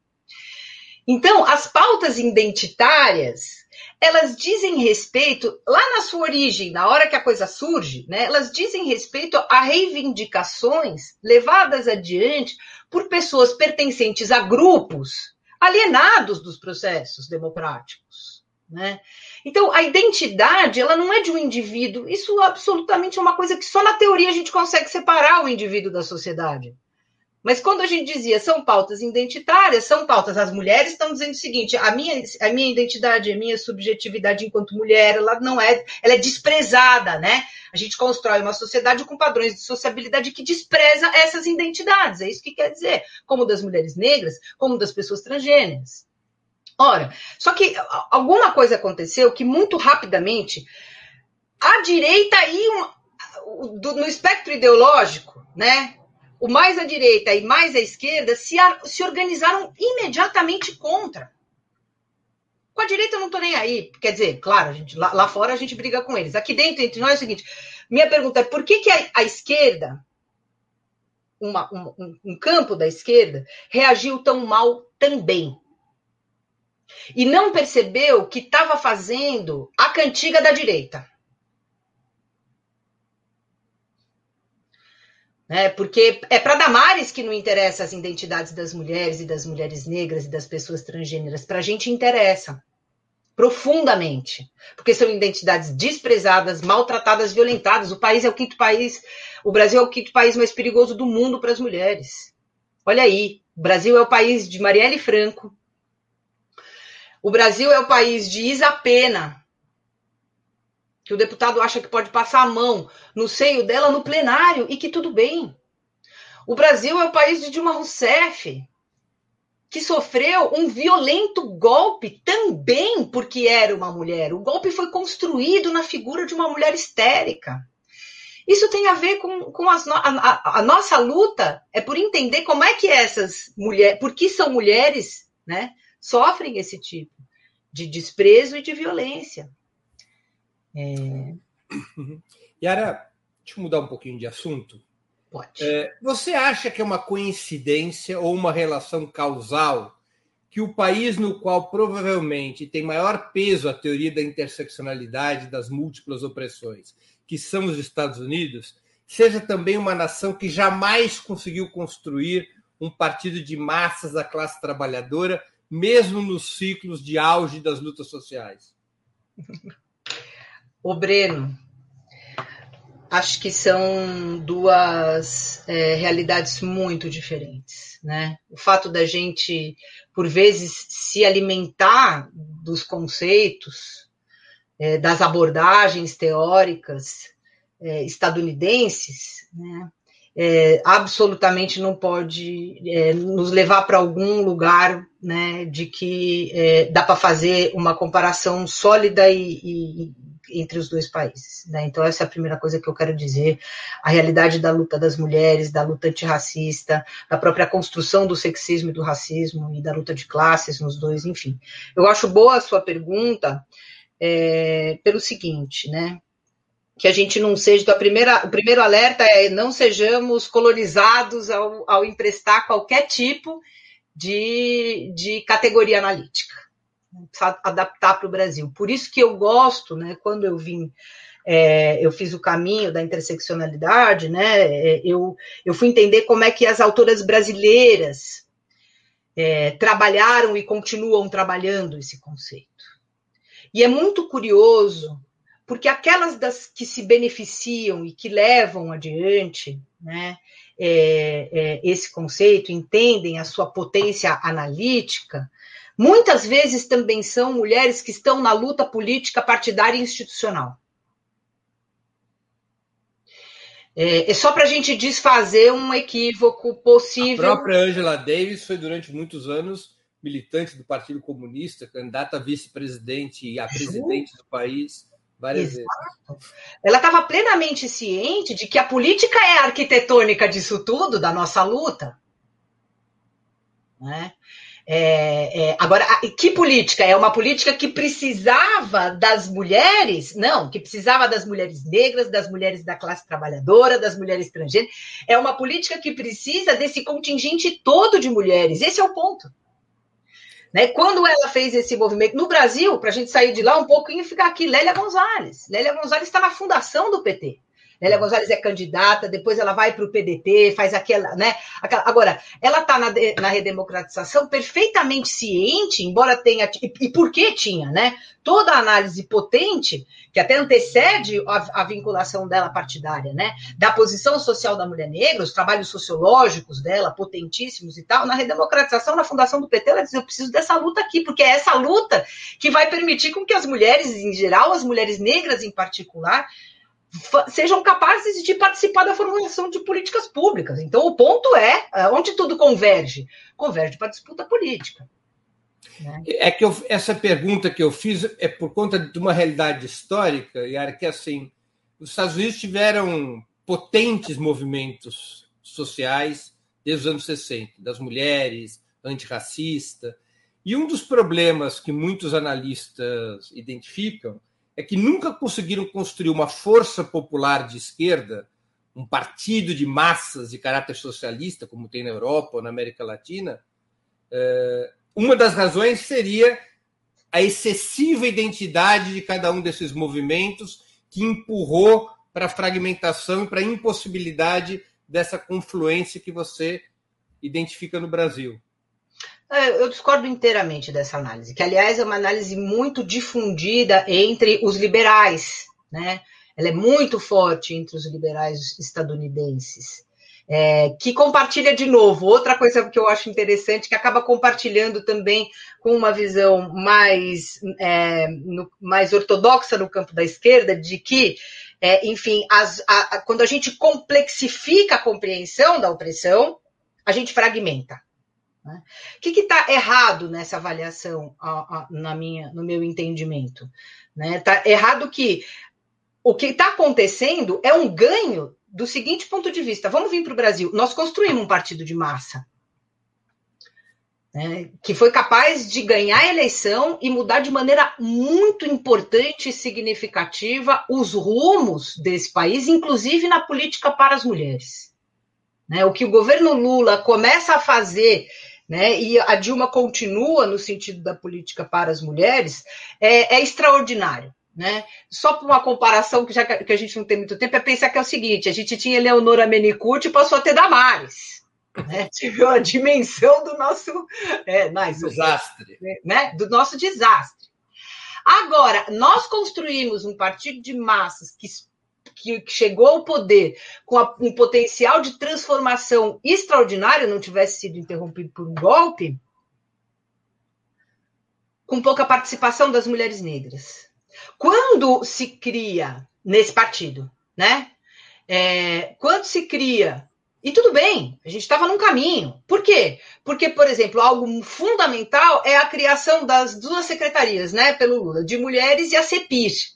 Então, as pautas identitárias elas dizem respeito, lá na sua origem, na hora que a coisa surge, né, elas dizem respeito a reivindicações levadas adiante por pessoas pertencentes a grupos alienados dos processos democráticos. Né? Então, a identidade, ela não é de um indivíduo, isso absolutamente é uma coisa que só na teoria a gente consegue separar o indivíduo da sociedade. Mas quando a gente dizia são pautas identitárias, são pautas, as mulheres estão dizendo o seguinte: a minha, a minha identidade, a minha subjetividade enquanto mulher, ela não é, ela é desprezada, né? A gente constrói uma sociedade com padrões de sociabilidade que despreza essas identidades. É isso que quer dizer, como das mulheres negras, como das pessoas transgêneras. Ora, só que alguma coisa aconteceu que muito rapidamente a direita e no espectro ideológico, né? O mais à direita e mais à esquerda se, se organizaram imediatamente contra. Com a direita eu não estou nem aí. Quer dizer, claro, a gente, lá, lá, fora a gente briga com eles. Aqui dentro, entre nós, é o seguinte: minha pergunta é por que, que a, a esquerda, uma, um, um campo da esquerda, reagiu tão mal também? E não percebeu que estava fazendo a cantiga da direita. Né? Porque é para Damares que não interessa as identidades das mulheres e das mulheres negras e das pessoas transgêneras. Para a gente interessa profundamente, porque são identidades desprezadas, maltratadas, violentadas. O país é o quinto país, o Brasil é o quinto país mais perigoso do mundo para as mulheres. Olha aí, o Brasil é o país de Marielle Franco. O Brasil é o país de Isa Pena, que o deputado acha que pode passar a mão no seio dela no plenário e que tudo bem. O Brasil é o país de Dilma Rousseff, que sofreu um violento golpe também porque era uma mulher. O golpe foi construído na figura de uma mulher histérica. Isso tem a ver com, com as, a, a, nossa luta é por entender como é que essas mulheres, por que são mulheres, né, sofrem esse tipo de desprezo e de violência. É... Yara, deixa eu mudar um pouquinho de assunto. Pode. É, você acha que é uma coincidência ou uma relação causal que o país no qual provavelmente tem maior peso a teoria da interseccionalidade das múltiplas opressões, que são os Estados Unidos, seja também uma nação que jamais conseguiu construir um partido de massas da classe trabalhadora, mesmo nos ciclos de auge das lutas sociais? O Breno, acho que são duas é, realidades muito diferentes, né? O fato da gente, por vezes, se alimentar dos conceitos, é, das abordagens teóricas é, estadunidenses, né? É, absolutamente não pode é, nos levar para algum lugar né, de que é, dá para fazer uma comparação sólida e, e, entre os dois países. Né? Então, essa é a primeira coisa que eu quero dizer. A realidade da luta das mulheres, da luta antirracista, da própria construção do sexismo e do racismo e da luta de classes nos dois, enfim. Eu acho boa a sua pergunta é, pelo seguinte, né? Que a gente não seja. A primeira, o primeiro alerta é não sejamos colonizados ao, ao emprestar qualquer tipo de, de categoria analítica adaptar para o Brasil. Por isso que eu gosto, né, quando eu vim, é, eu fiz o caminho da interseccionalidade, né, é, eu, eu fui entender como é que as autoras brasileiras é, trabalharam e continuam trabalhando esse conceito. E é muito curioso, porque aquelas das que se beneficiam e que levam adiante, né, é, é, esse conceito, entendem a sua potência analítica, Muitas vezes também são mulheres que estão na luta política partidária e institucional. É, é só para a gente desfazer um equívoco possível. A própria Angela Davis foi durante muitos anos militante do Partido Comunista, candidata a vice-presidente e a presidente do país várias Exato. vezes. Ela estava plenamente ciente de que a política é a arquitetônica disso tudo, da nossa luta. Né? É, é, agora, que política? É uma política que precisava das mulheres? Não, que precisava das mulheres negras, das mulheres da classe trabalhadora, das mulheres estrangeiras. É uma política que precisa desse contingente todo de mulheres. Esse é o ponto. Né? Quando ela fez esse movimento no Brasil, para a gente sair de lá um pouquinho e ficar aqui, Lélia Gonzalez. Lélia Gonzalez está na fundação do PT. Lélia Gonzalez é candidata, depois ela vai para o PDT, faz aquela, né? Aquela, agora, ela está na, na redemocratização perfeitamente ciente, embora tenha. E, e por que tinha, né? Toda a análise potente, que até antecede a, a, vinculação dela partidária, né? Da posição social da mulher negra, os trabalhos sociológicos dela, potentíssimos e tal. Na redemocratização, na fundação do PT, ela diz: eu preciso dessa luta aqui, porque é essa luta que vai permitir com que as mulheres, em geral, as mulheres negras em particular, sejam capazes de participar da formulação de políticas públicas. Então, o ponto é, é onde tudo converge? Converge para a disputa política. Né? É que eu, essa pergunta que eu fiz é por conta de uma realidade histórica, Yara, que assim, os Estados Unidos tiveram potentes movimentos sociais desde os anos 60, das mulheres, antirracista, e um dos problemas que muitos analistas identificam é que nunca conseguiram construir uma força popular de esquerda, um partido de massas de caráter socialista, como tem na Europa ou na América Latina. É, uma das razões seria a excessiva identidade de cada um desses movimentos que empurrou para a fragmentação e para a impossibilidade dessa confluência que você identifica no Brasil. É, eu discordo inteiramente dessa análise, que, aliás, é uma análise muito difundida entre os liberais, né? Ela é muito forte entre os liberais estadunidenses. É, que compartilha de novo. Outra coisa que eu acho interessante, que acaba compartilhando também com uma visão mais, é, no, mais ortodoxa no campo da esquerda, de que é, enfim, as, a, a, quando a gente complexifica a compreensão da opressão, a gente fragmenta. Né? O que está errado nessa avaliação, a, na minha, no meu entendimento? Está né? Tá errado que o que está acontecendo é um ganho do seguinte ponto de vista. Vamos vir para o Brasil. Nós construímos um partido de massa. Né, que foi capaz de ganhar a eleição e mudar de maneira muito importante e significativa os rumos desse país, inclusive na política para as mulheres. Né, o que o governo Lula começa a fazer né, e a Dilma continua no sentido da política para as mulheres, é, é extraordinário. Né? Só por uma comparação que, já, que a gente não tem muito tempo, é pensar que é o seguinte: a gente tinha Leonora Menicucci e passou a ter Damares. Né? Tive a dimensão do nosso é, mais, desastre. Né? Do nosso desastre. Agora, nós construímos um partido de massas que, que chegou ao poder com a, um potencial de transformação extraordinário, não tivesse sido interrompido por um golpe, com pouca participação das mulheres negras. Quando se cria nesse partido, né? É, quando se cria e tudo bem, a gente estava num caminho. Por quê? Porque, por exemplo, algo fundamental é a criação das duas secretarias, né, pelo Lula, de mulheres e a CEPIR.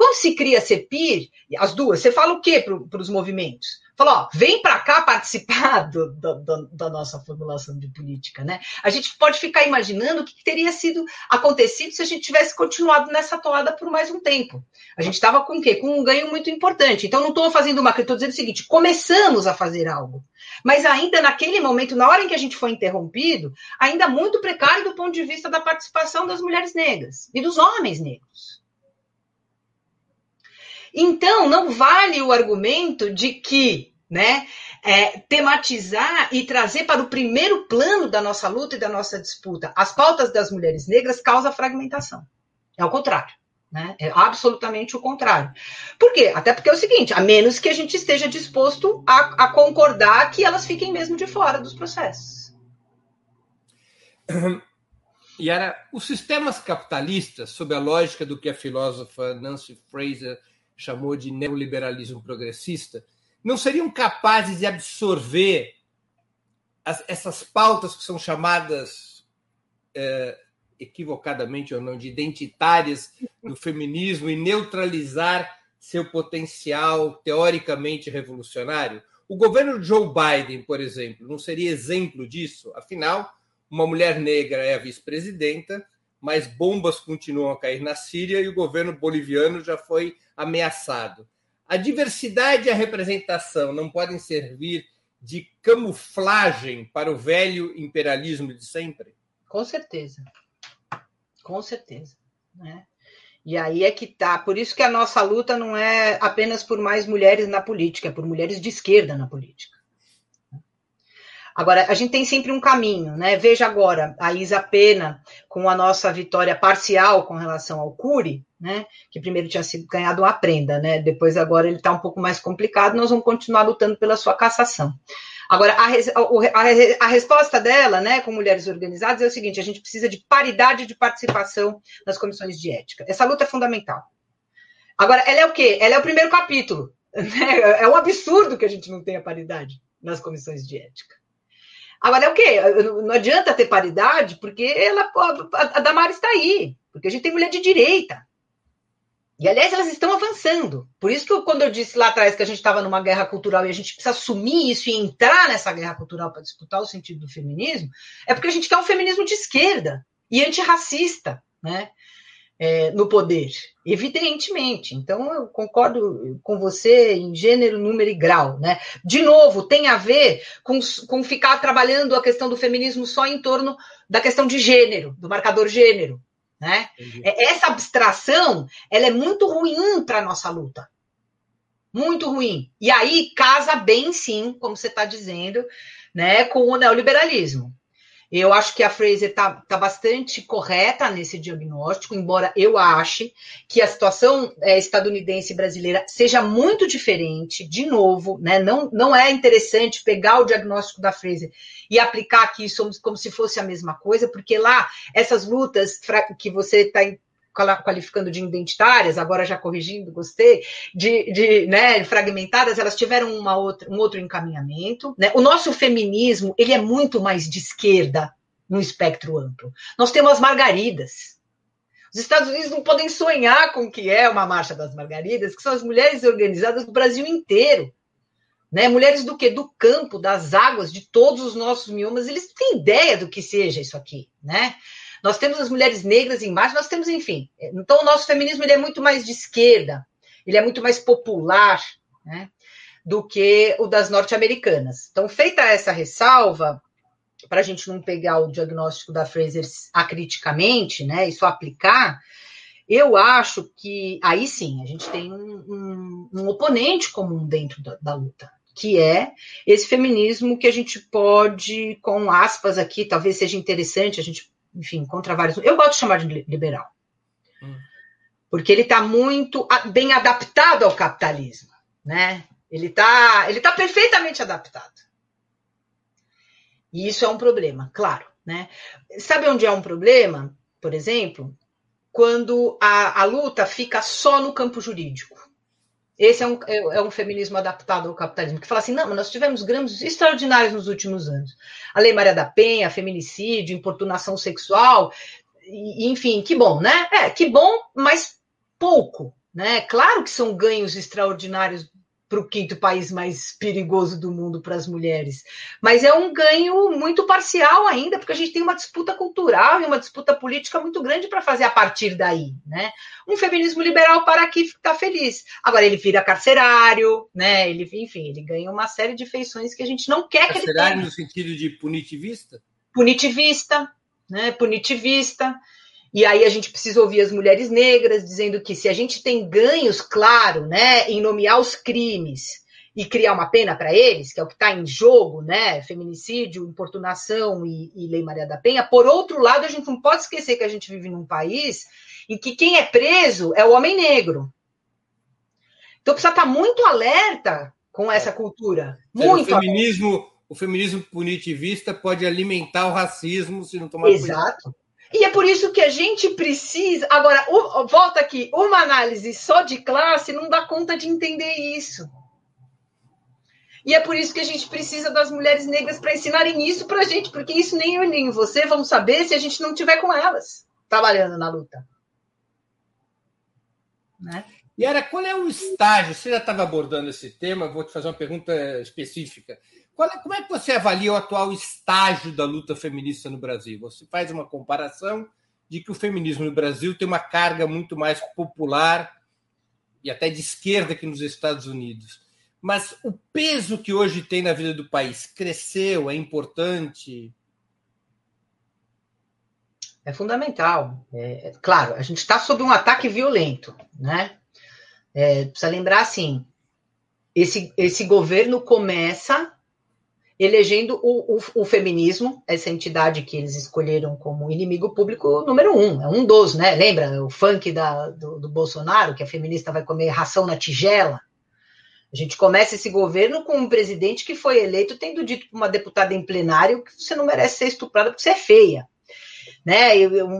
Quando se cria a CEPIR, as duas, você fala o quê para os movimentos? falou: ó, vem para cá participar do, do, da nossa formulação de política, né? A gente pode ficar imaginando o que teria sido acontecido se a gente tivesse continuado nessa toada por mais um tempo. A gente estava com o quê? Com um ganho muito importante. Então, não estou fazendo uma crítica, estou dizendo o seguinte: começamos a fazer algo. Mas ainda naquele momento, na hora em que a gente foi interrompido, ainda muito precário do ponto de vista da participação das mulheres negras e dos homens negros. Então, não vale o argumento de que né? É, tematizar e trazer para o primeiro plano da nossa luta e da nossa disputa as pautas das mulheres negras causa fragmentação. É o contrário. Né? É absolutamente o contrário. Por quê? Até porque é o seguinte: a menos que a gente esteja disposto a, a concordar que elas fiquem mesmo de fora dos processos. Yara, os sistemas capitalistas, sob a lógica do que a filósofa Nancy Fraser chamou de neoliberalismo progressista, não seriam capazes de absorver as, essas pautas que são chamadas é, equivocadamente ou não de identitárias do feminismo e neutralizar seu potencial teoricamente revolucionário? O governo Joe Biden, por exemplo, não seria exemplo disso? Afinal, uma mulher negra é a vice-presidenta, mas bombas continuam a cair na Síria e o governo boliviano já foi ameaçado. A diversidade e a representação não podem servir de camuflagem para o velho imperialismo de sempre? Com certeza. Com certeza. Né? E aí é que tá. Por isso que a nossa luta não é apenas por mais mulheres na política, é por mulheres de esquerda na política. Agora, a gente tem sempre um caminho, né? Veja agora, a Isa Pena, com a nossa vitória parcial com relação ao Cury, né? Que primeiro tinha sido ganhado uma prenda, né? Depois agora ele está um pouco mais complicado, nós vamos continuar lutando pela sua cassação. Agora, a, a, a, resposta dela, né, com mulheres organizadas, é o seguinte: a gente precisa de paridade de participação nas comissões de ética. Essa luta é fundamental. Agora, ela é o quê? Ela é o primeiro capítulo. Né? É um absurdo que a gente não tenha paridade nas comissões de ética. Agora, é o quê? Não adianta ter paridade, porque ela, a Damares está aí, porque a gente tem mulher de direita. E, aliás, elas estão avançando. Por isso que quando eu disse lá atrás que a gente estava numa guerra cultural e a gente precisa assumir isso e entrar nessa guerra cultural para disputar o sentido do feminismo, é porque a gente quer um feminismo de esquerda e antirracista, né? É, no poder, evidentemente. Então, eu concordo com você em gênero, número e grau. Né? De novo, tem a ver com, com ficar trabalhando a questão do feminismo só em torno da questão de gênero, do marcador gênero. Né? É, essa abstração ela é muito ruim para a nossa luta. Muito ruim. E aí casa bem, sim, como você está dizendo, né, com o neoliberalismo. Eu acho que a Fraser está tá bastante correta nesse diagnóstico, embora eu ache que a situação é, estadunidense e brasileira seja muito diferente, de novo, né? não, não é interessante pegar o diagnóstico da Fraser e aplicar aqui como, como se fosse a mesma coisa, porque lá essas lutas que você está qualificando de identitárias, agora já corrigindo, gostei, de, de né, fragmentadas, elas tiveram uma outra, um outro encaminhamento. Né? O nosso feminismo ele é muito mais de esquerda no espectro amplo. Nós temos as margaridas. Os Estados Unidos não podem sonhar com o que é uma marcha das margaridas, que são as mulheres organizadas do Brasil inteiro. Né? Mulheres do que? Do campo, das águas, de todos os nossos miomas, eles têm ideia do que seja isso aqui, né? Nós temos as mulheres negras embaixo, nós temos, enfim. Então, o nosso feminismo ele é muito mais de esquerda, ele é muito mais popular, né? Do que o das norte-americanas. Então, feita essa ressalva, para a gente não pegar o diagnóstico da Fraser acriticamente, né? E só aplicar, eu acho que aí sim a gente tem um, um, um oponente comum dentro da, da luta, que é esse feminismo que a gente pode, com aspas aqui, talvez seja interessante, a gente, enfim, contra vários. Eu gosto de chamar de liberal. Hum. Porque ele está muito bem adaptado ao capitalismo, né? Ele está ele tá perfeitamente adaptado. E isso é um problema, claro, né? Sabe onde é um problema, por exemplo? Quando a, a luta fica só no campo jurídico. Esse é um, é, é um feminismo adaptado ao capitalismo, que fala assim: não, nós tivemos ganhos extraordinários nos últimos anos. A Lei Maria da Penha, feminicídio, importunação sexual, enfim, que bom, né? É, que bom, mas pouco. Né? Claro que são ganhos extraordinários para o quinto país mais perigoso do mundo para as mulheres. Mas é um ganho muito parcial ainda, porque a gente tem uma disputa cultural e uma disputa política muito grande para fazer a partir daí. Né? Um feminismo liberal para aqui está feliz. Agora ele vira carcerário, né? Ele, enfim, ele ganha uma série de feições que a gente não quer carcerário que ele tenha. Carcerário no sentido de punitivista? Punitivista, né? Punitivista. E aí a gente precisa ouvir as mulheres negras dizendo que se a gente tem ganhos, claro, né, em nomear os crimes e criar uma pena para eles, que é o que está em jogo, né, feminicídio, importunação e, e Lei Maria da Penha, por outro lado, a gente não pode esquecer que a gente vive num país em que quem é preso é o homem negro. Então precisa estar tá muito alerta com essa cultura. Muito o feminismo, alerta. o feminismo punitivista pode alimentar o racismo se não tomar Exato. Cuidado. E é por isso que a gente precisa. Agora, o, volta aqui, uma análise só de classe não dá conta de entender isso. E é por isso que a gente precisa das mulheres negras para ensinarem isso para a gente, porque isso nem eu nem você vão saber se a gente não tiver com elas trabalhando na luta. Né? E era qual é o estágio? Você já estava abordando esse tema, vou te fazer uma pergunta específica. É, como é que você avalia o atual estágio da luta feminista no Brasil? Você faz uma comparação de que o feminismo no Brasil tem uma carga muito mais popular e até de esquerda que nos Estados Unidos. Mas o peso que hoje tem na vida do país cresceu, é importante? É fundamental. É, claro, a gente está sob um ataque violento, né? É, precisa lembrar assim: esse, esse governo começa elegendo o, o, o, feminismo, essa entidade que eles escolheram como inimigo público número um, é um dos, né? Lembra o funk da, do, do Bolsonaro, que a feminista vai comer ração na tigela? A gente começa esse governo com um presidente que foi eleito tendo dito para uma deputada em plenário que você não merece ser estuprada porque você é feia né?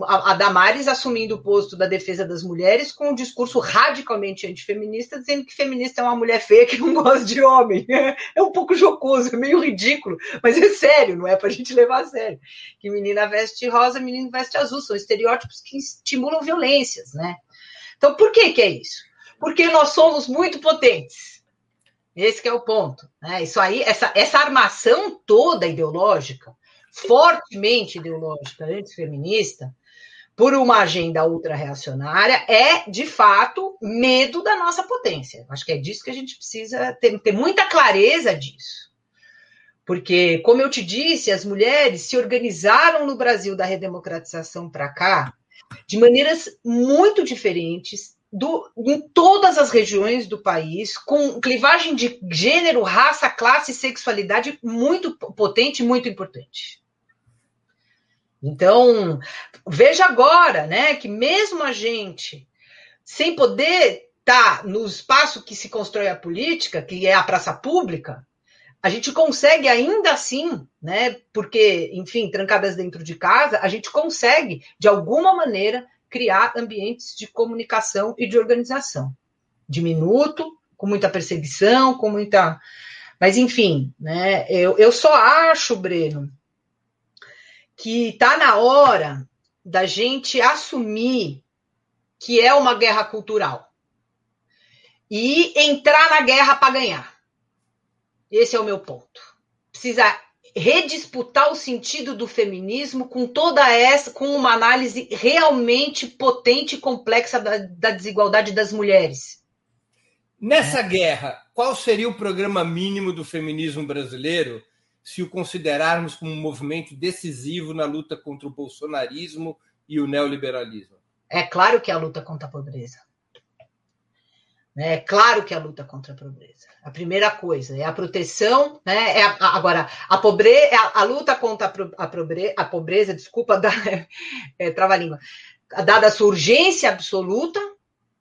A Damares assumindo o posto da defesa das mulheres com um discurso radicalmente antifeminista, dizendo que feminista é uma mulher feia que não gosta de homem. É um pouco jocoso, é meio ridículo, mas é sério, não é para a gente levar a sério. Que menina veste rosa, menino veste azul, são estereótipos que estimulam violências, né? Então, por que, que é isso? Porque nós somos muito potentes. Esse é o ponto. Né? Isso aí, essa, essa armação toda ideológica, fortemente ideológica antifeminista, por uma agenda ultra-reacionária, é, de fato, medo da nossa potência. Acho que é disso que a gente precisa ter, ter muita clareza disso. Porque, como eu te disse, as mulheres se organizaram no Brasil da redemocratização para cá de maneiras muito diferentes, do, em todas as regiões do país, com clivagem de gênero, raça, classe e sexualidade muito potente, muito importante. Então, veja agora, né, que mesmo a gente, sem poder estar tá no espaço que se constrói a política, que é a praça pública, a gente consegue ainda assim, né, porque, enfim, trancadas dentro de casa, a gente consegue, de alguma maneira, criar ambientes de comunicação e de organização. Diminuto, com muita perseguição, com muita. Mas, enfim, né, eu, eu só acho, Breno, que está na hora da gente assumir que é uma guerra cultural e entrar na guerra para ganhar. Esse é o meu ponto. Precisa redisputar o sentido do feminismo com toda essa, com uma análise realmente potente e complexa da, da desigualdade das mulheres. Nessa é. guerra, qual seria o programa mínimo do feminismo brasileiro se o considerarmos como um movimento decisivo na luta contra o bolsonarismo e o neoliberalismo? É claro que é a luta contra a pobreza. É claro que é a luta contra a pobreza. A primeira coisa é a proteção, né? É a, agora, a, pobre, a, a luta contra a, pobre, a pobreza, desculpa, da, é, trava-língua, dada a sua urgência absoluta,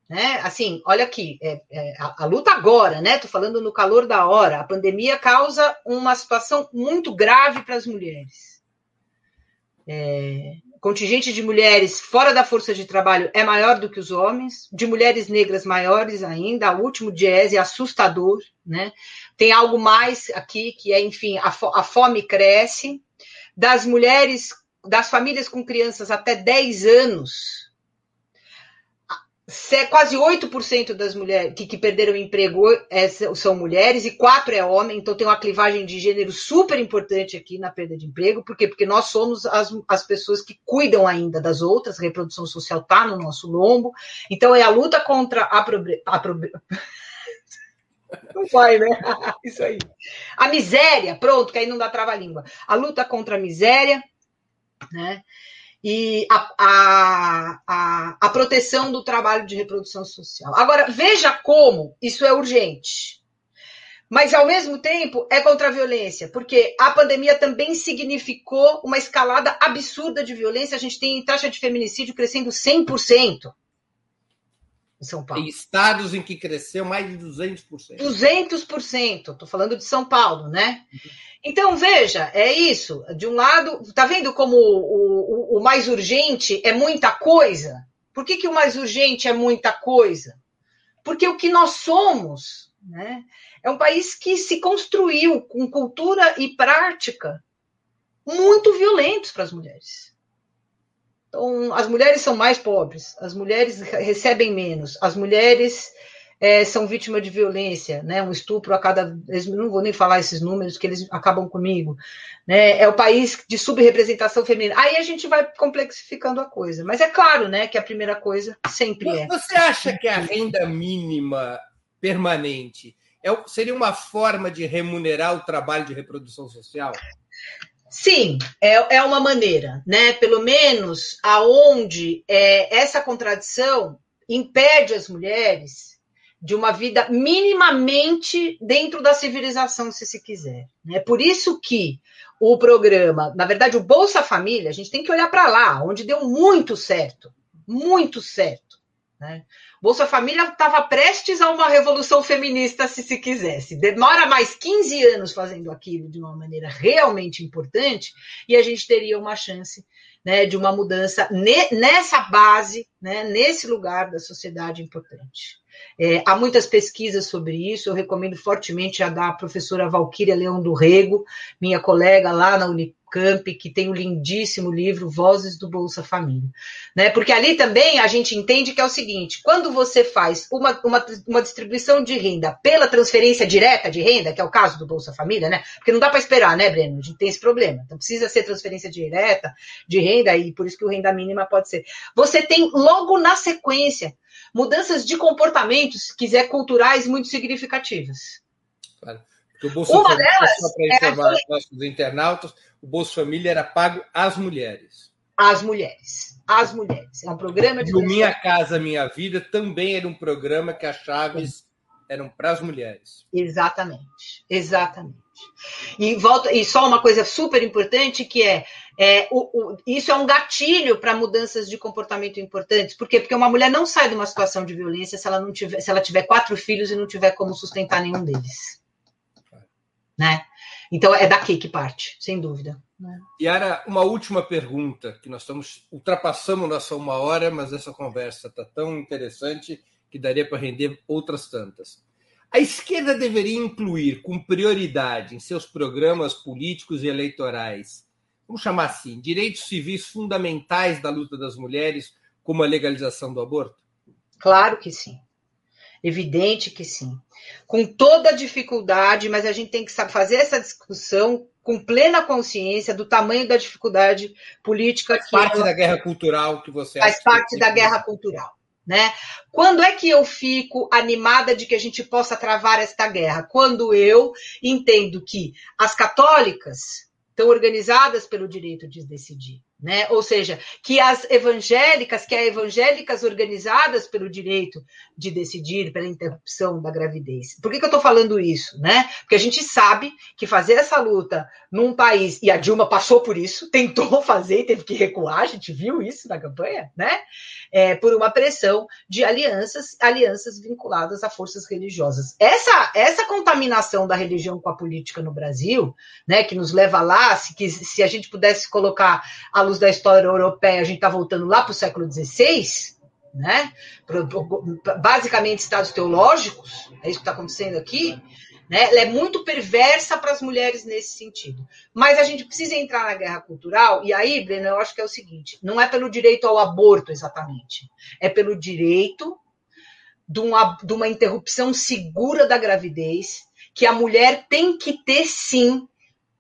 né? Assim, olha aqui, é, é, a, a, luta agora, né? Estou falando no calor da hora. A pandemia causa uma situação muito grave para as mulheres. É, contingente de mulheres fora da força de trabalho é maior do que os homens, de mulheres negras maiores ainda, o último diese é assustador, né? Tem algo mais aqui que é, enfim, a, a fome cresce, das mulheres, das famílias com crianças até 10 anos, quase 8% das mulheres que, que perderam emprego é, são mulheres e 4% é homem, então tem uma clivagem de gênero super importante aqui na perda de emprego, por quê? Porque nós somos as, as pessoas que cuidam ainda das outras, a reprodução social está no nosso lombo, então é a luta contra a, probre, a probre... Não vai, né? Isso aí. A miséria, pronto, que aí não dá trava-língua. A luta contra a miséria, né? E a, a, a, a, proteção do trabalho de reprodução social. Agora, veja como isso é urgente. Mas, ao mesmo tempo, é contra a violência, porque a pandemia também significou uma escalada absurda de violência. A gente tem taxa de feminicídio crescendo 100% em São Paulo. Tem estados em que cresceu mais de 200%. 200%. Estou falando de São Paulo, né? Então, veja, é isso. De um lado, tá vendo como o, o, o mais urgente é muita coisa? Por que, que o mais urgente é muita coisa? Porque o que nós somos né, é um país que se construiu com cultura e prática muito violentos para as mulheres. Então, as mulheres são mais pobres, as mulheres recebem menos, as mulheres é, são vítimas de violência, né? Um estupro a cada. Não vou nem falar esses números, que eles acabam comigo. Né? É o país de subrepresentação feminina. Aí a gente vai complexificando a coisa. Mas é claro, né, que a primeira coisa sempre é. Você acha que a renda mínima permanente é, seria uma forma de remunerar o trabalho de reprodução social? Sim, é, é uma maneira, né? Pelo menos aonde é, essa contradição impede as mulheres de uma vida minimamente dentro da civilização, se se quiser. É por isso que o programa, na verdade, o Bolsa Família, a gente tem que olhar para lá, onde deu muito certo, muito certo. Né? Bolsa Família estava prestes a uma revolução feminista, se se quisesse. Demora mais 15 anos fazendo aquilo de uma maneira realmente importante, e a gente teria uma chance né, de uma mudança nessa base, né, nesse lugar da sociedade importante. É, há muitas pesquisas sobre isso, eu recomendo fortemente a da professora Valquíria Leão do Rego, minha colega lá na Unicamp, que tem o um lindíssimo livro Vozes do Bolsa Família. Né? Porque ali também a gente entende que é o seguinte: quando você faz uma, uma, uma distribuição de renda pela transferência direta de renda, que é o caso do Bolsa Família, né? Porque não dá para esperar, né, Breno? A gente tem esse problema. Então precisa ser transferência direta de renda, e por isso que o renda mínima pode ser. Você tem logo na sequência mudanças de comportamentos, se quiser, culturais muito significativas. Claro. Porque o Bolsa Uma Família, delas só para informar é nossos internautas, o Bolsa Família era pago às mulheres. Às mulheres. Às mulheres. É um programa de. E o Minha Casa Minha Vida também era um programa que as chaves eram para as mulheres. Exatamente. Exatamente. E, volta, e só uma coisa super importante que é, é o, o, isso é um gatilho para mudanças de comportamento importantes. Por quê? Porque uma mulher não sai de uma situação de violência se ela não tiver, se ela tiver quatro filhos e não tiver como sustentar nenhum deles. Né? Então é daqui que parte, sem dúvida. Né? Yara, uma última pergunta, que nós estamos ultrapassamos nossa uma hora, mas essa conversa está tão interessante que daria para render outras tantas. A esquerda deveria incluir com prioridade em seus programas políticos e eleitorais, vamos chamar assim, direitos civis fundamentais da luta das mulheres, como a legalização do aborto? Claro que sim. Evidente que sim. Com toda a dificuldade, mas a gente tem que fazer essa discussão com plena consciência do tamanho da dificuldade política faz que parte ela... da guerra cultural que você faz parte da guerra cultural. Né? Quando é que eu fico animada de que a gente possa travar esta guerra? Quando eu entendo que as católicas estão organizadas pelo direito de decidir. Né? Ou seja, que as evangélicas, que as evangélicas organizadas pelo direito de decidir pela interrupção da gravidez. Por que, que eu estou falando isso? Né? Porque a gente sabe que fazer essa luta num país, e a Dilma passou por isso, tentou fazer e teve que recuar, a gente viu isso na campanha, né? É, por uma pressão de alianças, alianças vinculadas a forças religiosas. Essa, essa contaminação da religião com a política no Brasil, né, que nos leva lá, se, que, se a gente pudesse colocar a luz da história europeia, a gente está voltando lá para o século XVI, né? basicamente estados teológicos, é isso que está acontecendo aqui, né? Ela é muito perversa para as mulheres nesse sentido. Mas a gente precisa entrar na guerra cultural, e aí, Breno, eu acho que é o seguinte: não é pelo direito ao aborto exatamente, é pelo direito de uma, de uma interrupção segura da gravidez, que a mulher tem que ter sim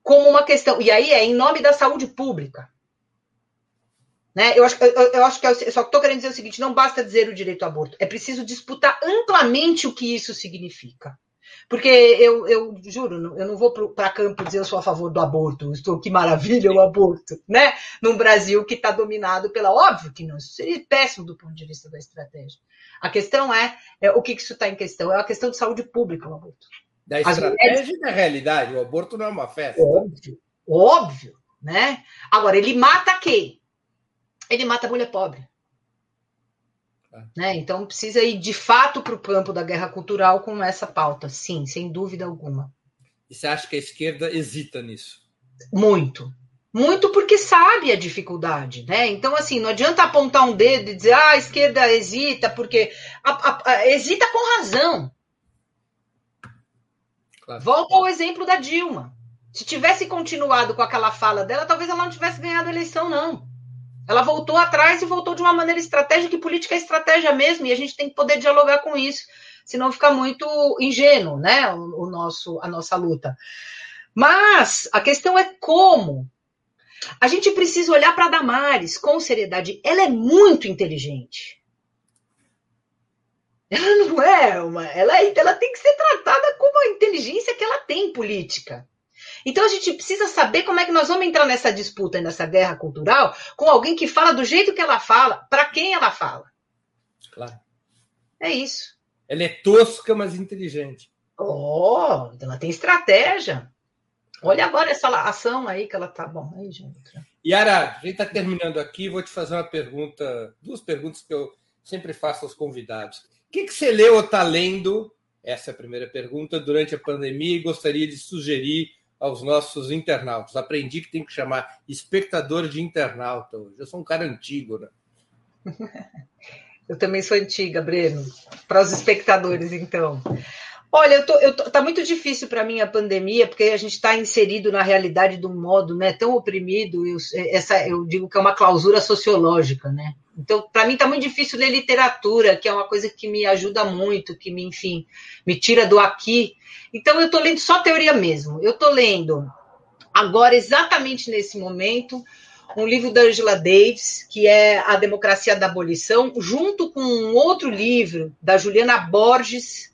como uma questão. E aí é em nome da saúde pública. Né? Eu, acho, eu, eu acho que eu só estou querendo dizer o seguinte: não basta dizer o direito ao aborto, é preciso disputar amplamente o que isso significa. Porque eu, eu juro, eu não vou para campo dizer eu sou a favor do aborto, estou que maravilha o aborto, né? Num Brasil que está dominado pela. Óbvio que não, isso seria péssimo do ponto de vista da estratégia. A questão é, é o que, que isso está em questão? É a questão de saúde pública, o aborto. Da estratégia mulheres... e da realidade, o aborto não é uma festa. Óbvio, óbvio, né? Agora, ele mata quem? Ele mata a mulher pobre. É. Né? Então precisa ir de fato para o campo da guerra cultural com essa pauta, sim, sem dúvida alguma. E você acha que a esquerda hesita nisso? Muito. Muito porque sabe a dificuldade, né? Então, assim, não adianta apontar um dedo e dizer, ah, a esquerda hesita, porque a, a, a, hesita com razão. Claro. Volta ao exemplo da Dilma. Se tivesse continuado com aquela fala dela, talvez ela não tivesse ganhado a eleição, não. Ela voltou atrás e voltou de uma maneira estratégica, e política é estratégia mesmo, e a gente tem que poder dialogar com isso, senão fica muito ingênuo, né, o, nosso, a nossa luta. Mas a questão é como. A gente precisa olhar para Damares com seriedade. Ela é muito inteligente. Ela não é uma. Ela, é, ela tem que ser tratada como a inteligência que ela tem política. Então a gente precisa saber como é que nós vamos entrar nessa disputa, nessa guerra cultural, com alguém que fala do jeito que ela fala, para quem ela fala. Claro. É isso. Ela é tosca, mas inteligente. Oh, ela tem estratégia. Olha agora essa ação aí que ela tá. Bom, aí, gente. Yara, a gente está terminando aqui. Vou te fazer uma pergunta, duas perguntas que eu sempre faço aos convidados. O que, que você leu ou está lendo? Essa é a primeira pergunta durante a pandemia e gostaria de sugerir aos nossos internautas. Aprendi que tem que chamar espectador de internauta hoje. Eu sou um cara antigo, né? Eu também sou antiga, Breno. Para os espectadores, então. Olha, eu tô, eu tô, tá muito difícil para mim a pandemia, porque a gente está inserido na realidade de um modo né, tão oprimido. Eu, essa, eu digo que é uma clausura sociológica, né? Então, para mim está muito difícil ler literatura, que é uma coisa que me ajuda muito, que me, enfim, me tira do aqui. Então, eu estou lendo só teoria mesmo. Eu estou lendo agora, exatamente nesse momento, um livro da Angela Davis, que é A Democracia da Abolição, junto com um outro livro da Juliana Borges,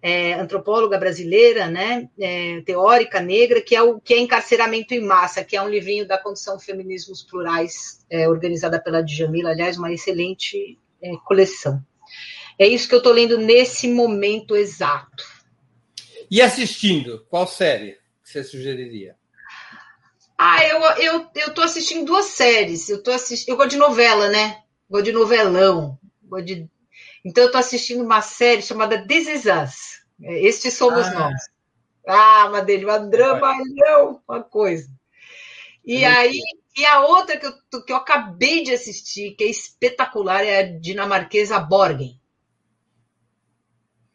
é, antropóloga brasileira, né, é, teórica negra, que é o que é Encarceramento em Massa, que é um livrinho da Condição Feminismos Plurais, é, organizada pela Djamila, aliás, uma excelente é, coleção. É isso que eu estou lendo nesse momento exato. E assistindo, qual série que você sugeriria? Ah, eu, eu, eu tô assistindo duas séries. Eu tô assistindo, eu gosto de novela, né? Gosto de novelão. Gosto de então, eu estou assistindo uma série chamada This Is Us. É, Estes somos ah, nós. Ah, uma dele, um dramalhão, uma coisa. E é aí, e a outra que eu, que eu acabei de assistir, que é espetacular, é a dinamarquesa Borgen.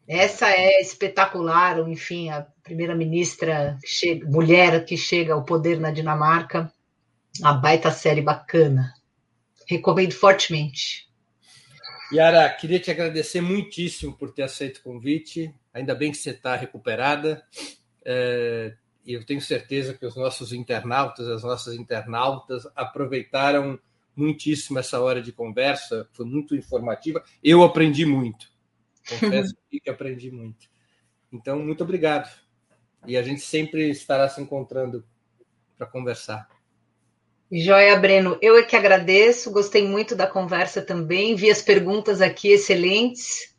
Essa é espetacular, enfim, a primeira-ministra, mulher que chega ao poder na Dinamarca. Uma baita série bacana. Recomendo fortemente. Yara, queria te agradecer muitíssimo por ter aceito o convite. Ainda bem que você está recuperada. É, e eu tenho certeza que os nossos internautas, as nossas internautas aproveitaram muitíssimo essa hora de conversa. Foi muito informativa. Eu aprendi muito. Confesso que aprendi muito. Então, muito obrigado. E a gente sempre estará se encontrando para conversar. Joia Breno, eu é que agradeço, gostei muito da conversa também, vi as perguntas aqui excelentes.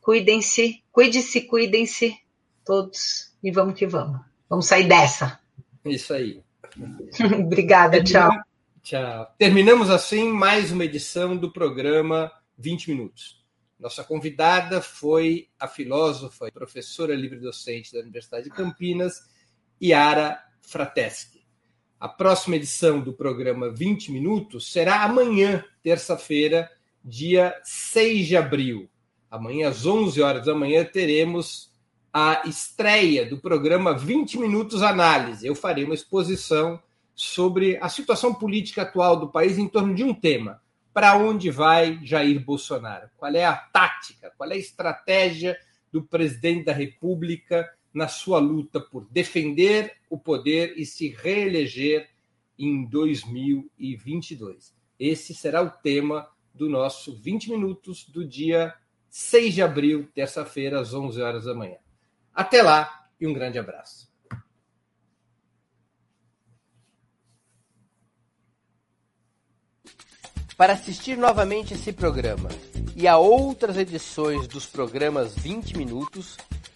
Cuidem-se, cuide-se, cuidem-se todos e vamos que vamos. Vamos sair dessa. Isso aí. Obrigada, tchau. Tchau. Terminamos assim mais uma edição do programa 20 Minutos. Nossa convidada foi a filósofa e professora livre-docente da Universidade de Campinas, Yara Frateschi. A próxima edição do programa 20 Minutos será amanhã, terça-feira, dia 6 de abril. Amanhã, às 11 horas da manhã, teremos a estreia do programa 20 Minutos Análise. Eu farei uma exposição sobre a situação política atual do país em torno de um tema. Para onde vai Jair Bolsonaro? Qual é a tática? Qual é a estratégia do presidente da República na sua luta por defender o poder e se reeleger em 2022. Esse será o tema do nosso 20 minutos do dia 6 de abril, terça-feira, às 11 horas da manhã. Até lá e um grande abraço. Para assistir novamente esse programa e a outras edições dos programas 20 minutos,